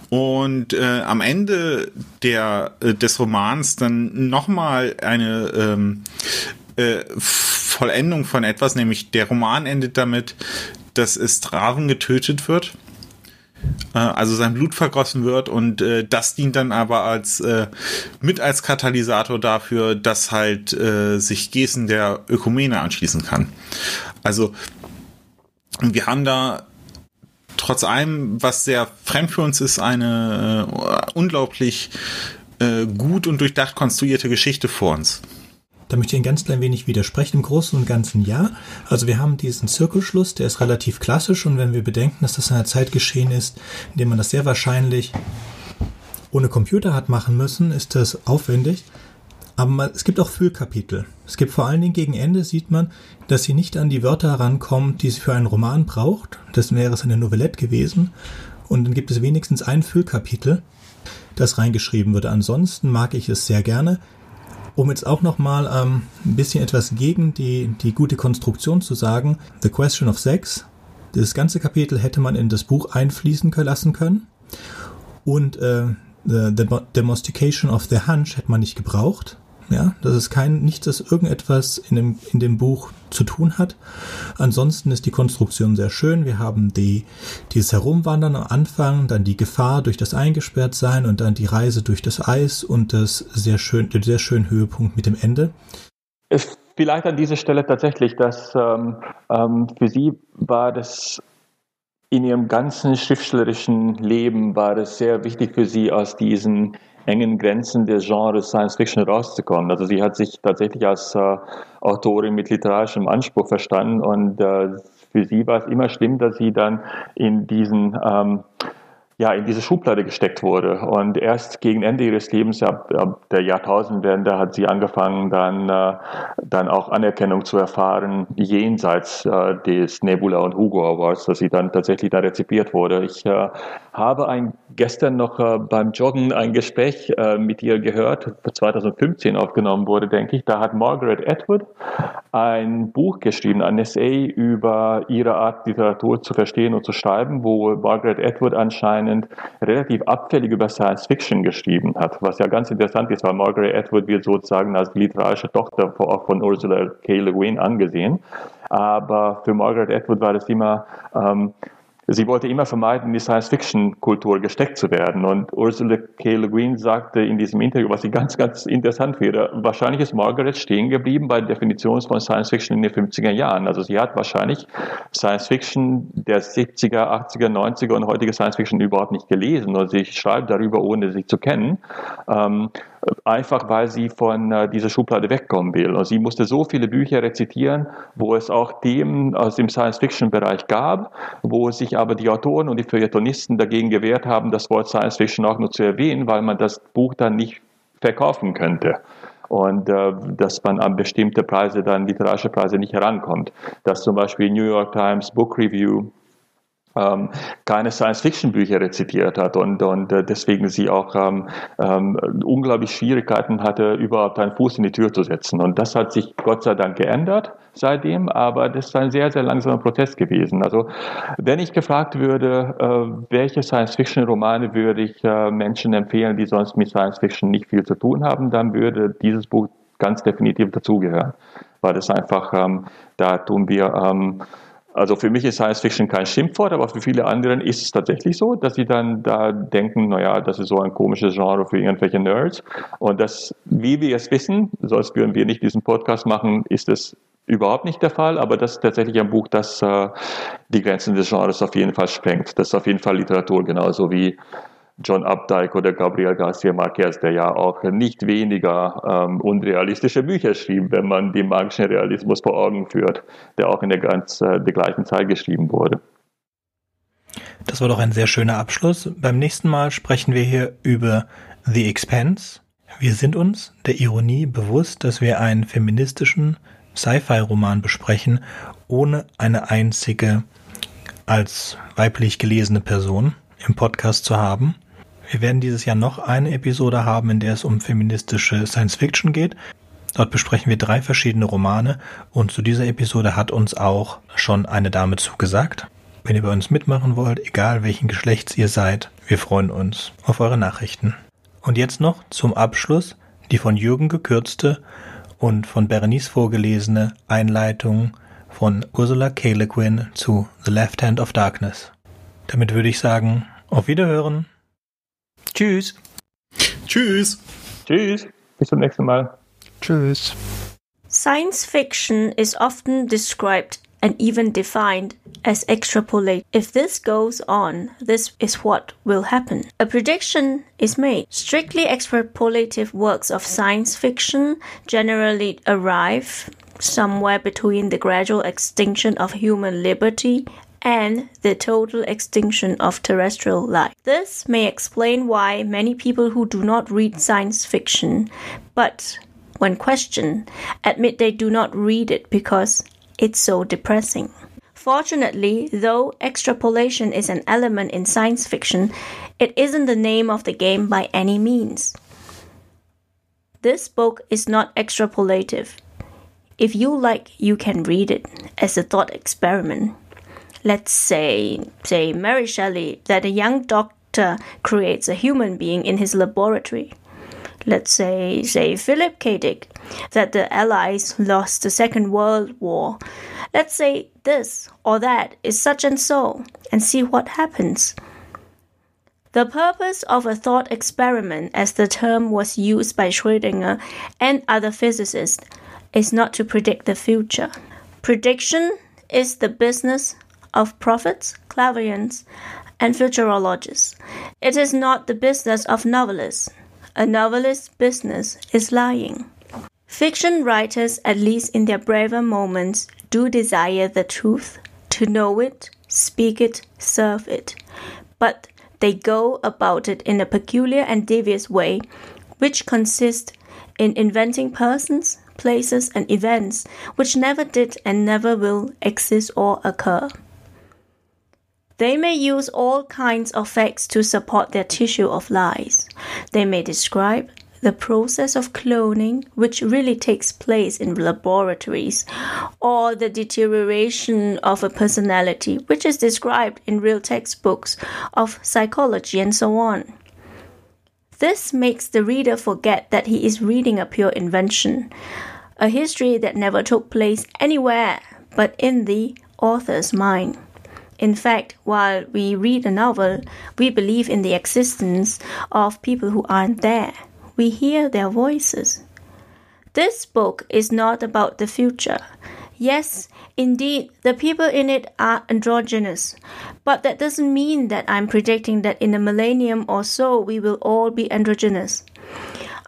Und äh, am Ende der, äh, des Romans dann nochmal eine ähm, äh, Vollendung von etwas, nämlich der Roman endet damit, dass Estraven getötet wird. Äh, also sein Blut vergossen wird und äh, das dient dann aber als äh, mit als Katalysator dafür, dass halt äh, sich Gesen der Ökumene anschließen kann. Also wir haben da trotz allem, was sehr fremd für uns ist, eine äh, unglaublich äh, gut und durchdacht konstruierte Geschichte vor uns. Da möchte ich ein ganz klein wenig widersprechen. Im Großen und Ganzen ja. Also wir haben diesen Zirkelschluss, der ist relativ klassisch und wenn wir bedenken, dass das in einer Zeit geschehen ist, in der man das sehr wahrscheinlich ohne Computer hat machen müssen, ist das aufwendig. Aber es gibt auch Füllkapitel. Es gibt vor allen Dingen gegen Ende sieht man, dass sie nicht an die Wörter herankommt, die sie für einen Roman braucht. Das wäre es eine Novellette gewesen. Und dann gibt es wenigstens ein Füllkapitel, das reingeschrieben wurde. Ansonsten mag ich es sehr gerne. Um jetzt auch nochmal ähm, ein bisschen etwas gegen die, die gute Konstruktion zu sagen, The Question of Sex, das ganze Kapitel hätte man in das Buch einfließen lassen können und äh, The, the Domestication of the Hunch hätte man nicht gebraucht. Ja, das ist kein, nichts, das irgendetwas in dem, in dem Buch zu tun hat. Ansonsten ist die Konstruktion sehr schön. Wir haben die, dieses Herumwandern am Anfang, dann die Gefahr durch das Eingesperrtsein und dann die Reise durch das Eis und das sehr schön, den sehr schönen Höhepunkt mit dem Ende. Vielleicht an dieser Stelle tatsächlich, dass ähm, ähm, für Sie war das in Ihrem ganzen schriftstellerischen Leben war es sehr wichtig für Sie, aus diesen engen Grenzen des Genres Science Fiction rauszukommen. Also sie hat sich tatsächlich als äh, Autorin mit literarischem Anspruch verstanden und äh, für sie war es immer schlimm, dass sie dann in diesen ähm, ja, in diese Schublade gesteckt wurde. Und erst gegen Ende ihres Lebens, ab, ab der Jahrtausendwende, hat sie angefangen, dann, äh, dann auch Anerkennung zu erfahren, jenseits äh, des Nebula und Hugo Awards, dass sie dann tatsächlich da rezipiert wurde. Ich äh, habe ein, gestern noch äh, beim Joggen ein Gespräch äh, mit ihr gehört, 2015 aufgenommen wurde, denke ich. Da hat Margaret Atwood ein Buch geschrieben, ein Essay über ihre Art, Literatur zu verstehen und zu schreiben, wo Margaret Atwood anscheinend relativ abfällig über Science Fiction geschrieben hat, was ja ganz interessant ist, weil Margaret Atwood wird sozusagen als literarische Tochter von Ursula K. Le Guin angesehen. Aber für Margaret Atwood war das immer ähm, sie wollte immer vermeiden, in die Science-Fiction-Kultur gesteckt zu werden. Und Ursula K. Le Guin sagte in diesem Interview, was ich ganz, ganz interessant wäre, wahrscheinlich ist Margaret stehen geblieben bei der Definition von Science-Fiction in den 50er Jahren. Also sie hat wahrscheinlich Science-Fiction der 70er, 80er, 90er und heutige Science-Fiction überhaupt nicht gelesen. Und sie schreibt darüber, ohne sie zu kennen. Ähm, einfach weil sie von äh, dieser Schublade wegkommen will. Und sie musste so viele Bücher rezitieren, wo es auch Themen aus dem Science-Fiction-Bereich gab, wo sich aber die Autoren und die Feuilletonisten dagegen gewehrt haben, das Wort Science-Fiction auch nur zu erwähnen, weil man das Buch dann nicht verkaufen könnte und äh, dass man an bestimmte Preise dann literarische Preise nicht herankommt. Dass zum Beispiel New York Times Book Review ähm, keine Science-Fiction-Bücher rezitiert hat und, und äh, deswegen sie auch ähm, ähm, unglaublich Schwierigkeiten hatte, überhaupt einen Fuß in die Tür zu setzen. Und das hat sich Gott sei Dank geändert seitdem, aber das ist ein sehr, sehr langsamer Prozess gewesen. Also wenn ich gefragt würde, äh, welche Science-Fiction-Romane würde ich äh, Menschen empfehlen, die sonst mit Science-Fiction nicht viel zu tun haben, dann würde dieses Buch ganz definitiv dazugehören, weil das einfach, ähm, da tun wir ähm, also für mich ist Science Fiction kein Schimpfwort, aber für viele anderen ist es tatsächlich so, dass sie dann da denken, naja, das ist so ein komisches Genre für irgendwelche Nerds. Und das, wie wir es wissen, sonst würden wir nicht diesen Podcast machen, ist es überhaupt nicht der Fall, aber das ist tatsächlich ein Buch, das äh, die Grenzen des Genres auf jeden Fall sprengt. Das ist auf jeden Fall Literatur, genauso wie John Updike oder Gabriel Garcia Marquez, der ja auch nicht weniger ähm, unrealistische Bücher schrieb, wenn man den magischen Realismus vor Augen führt, der auch in der ganz äh, der gleichen Zeit geschrieben wurde. Das war doch ein sehr schöner Abschluss. Beim nächsten Mal sprechen wir hier über The Expanse. Wir sind uns der Ironie bewusst, dass wir einen feministischen Sci-Fi-Roman besprechen, ohne eine einzige als weiblich gelesene Person im Podcast zu haben. Wir werden dieses Jahr noch eine Episode haben, in der es um feministische Science Fiction geht. Dort besprechen wir drei verschiedene Romane und zu dieser Episode hat uns auch schon eine Dame zugesagt. Wenn ihr bei uns mitmachen wollt, egal welchen Geschlechts ihr seid, wir freuen uns auf eure Nachrichten. Und jetzt noch zum Abschluss die von Jürgen gekürzte und von Berenice vorgelesene Einleitung von Ursula K. Le Guin zu The Left Hand of Darkness. Damit würde ich sagen, auf Wiederhören. Tschüss. Tschüss. Tschüss. Bis zum nächsten Mal. Tschüss. Science fiction is often described and even defined as extrapolate. If this goes on, this is what will happen. A prediction is made. Strictly extrapolative works of science fiction generally arrive somewhere between the gradual extinction of human liberty and the total extinction of terrestrial life. This may explain why many people who do not read science fiction, but when questioned, admit they do not read it because it's so depressing. Fortunately, though extrapolation is an element in science fiction, it isn't the name of the game by any means. This book is not extrapolative. If you like, you can read it as a thought experiment. Let's say, say Mary Shelley, that a young doctor creates a human being in his laboratory. Let's say, say Philip K. Dick, that the Allies lost the Second World War. Let's say this or that is such and so, and see what happens. The purpose of a thought experiment, as the term was used by Schrödinger and other physicists, is not to predict the future. Prediction is the business of prophets, clairvoyants, and futurologists. It is not the business of novelists. A novelist's business is lying. Fiction writers, at least in their braver moments, do desire the truth, to know it, speak it, serve it. But they go about it in a peculiar and devious way, which consists in inventing persons, places, and events which never did and never will exist or occur. They may use all kinds of facts to support their tissue of lies. They may describe the process of cloning, which really takes place in laboratories, or the deterioration of a personality, which is described in real textbooks of psychology and so on. This makes the reader forget that he is reading a pure invention, a history that never took place anywhere but in the author's mind. In fact, while we read a novel, we believe in the existence of people who aren't there. We hear their voices. This book is not about the future. Yes, indeed, the people in it are androgynous, but that doesn't mean that I'm predicting that in a millennium or so we will all be androgynous.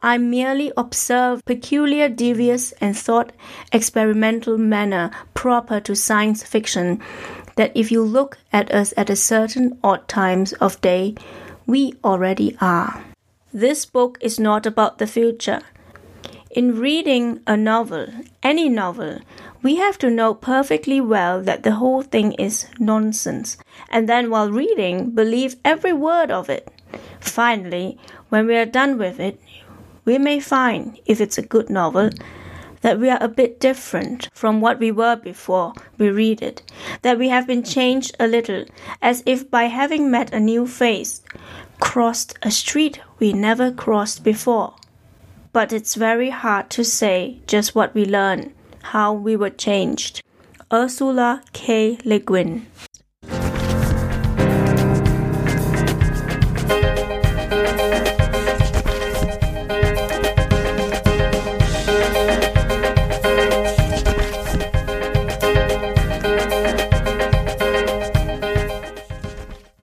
I merely observe peculiar, devious, and thought experimental manner proper to science fiction that if you look at us at a certain odd times of day, we already are. This book is not about the future. In reading a novel, any novel, we have to know perfectly well that the whole thing is nonsense, and then while reading, believe every word of it. Finally, when we are done with it, we may find, if it's a good novel, that we are a bit different from what we were before we read it, that we have been changed a little, as if by having met a new face, crossed a street we never crossed before. But it's very hard to say just what we learn, how we were changed. Ursula K. Le Guin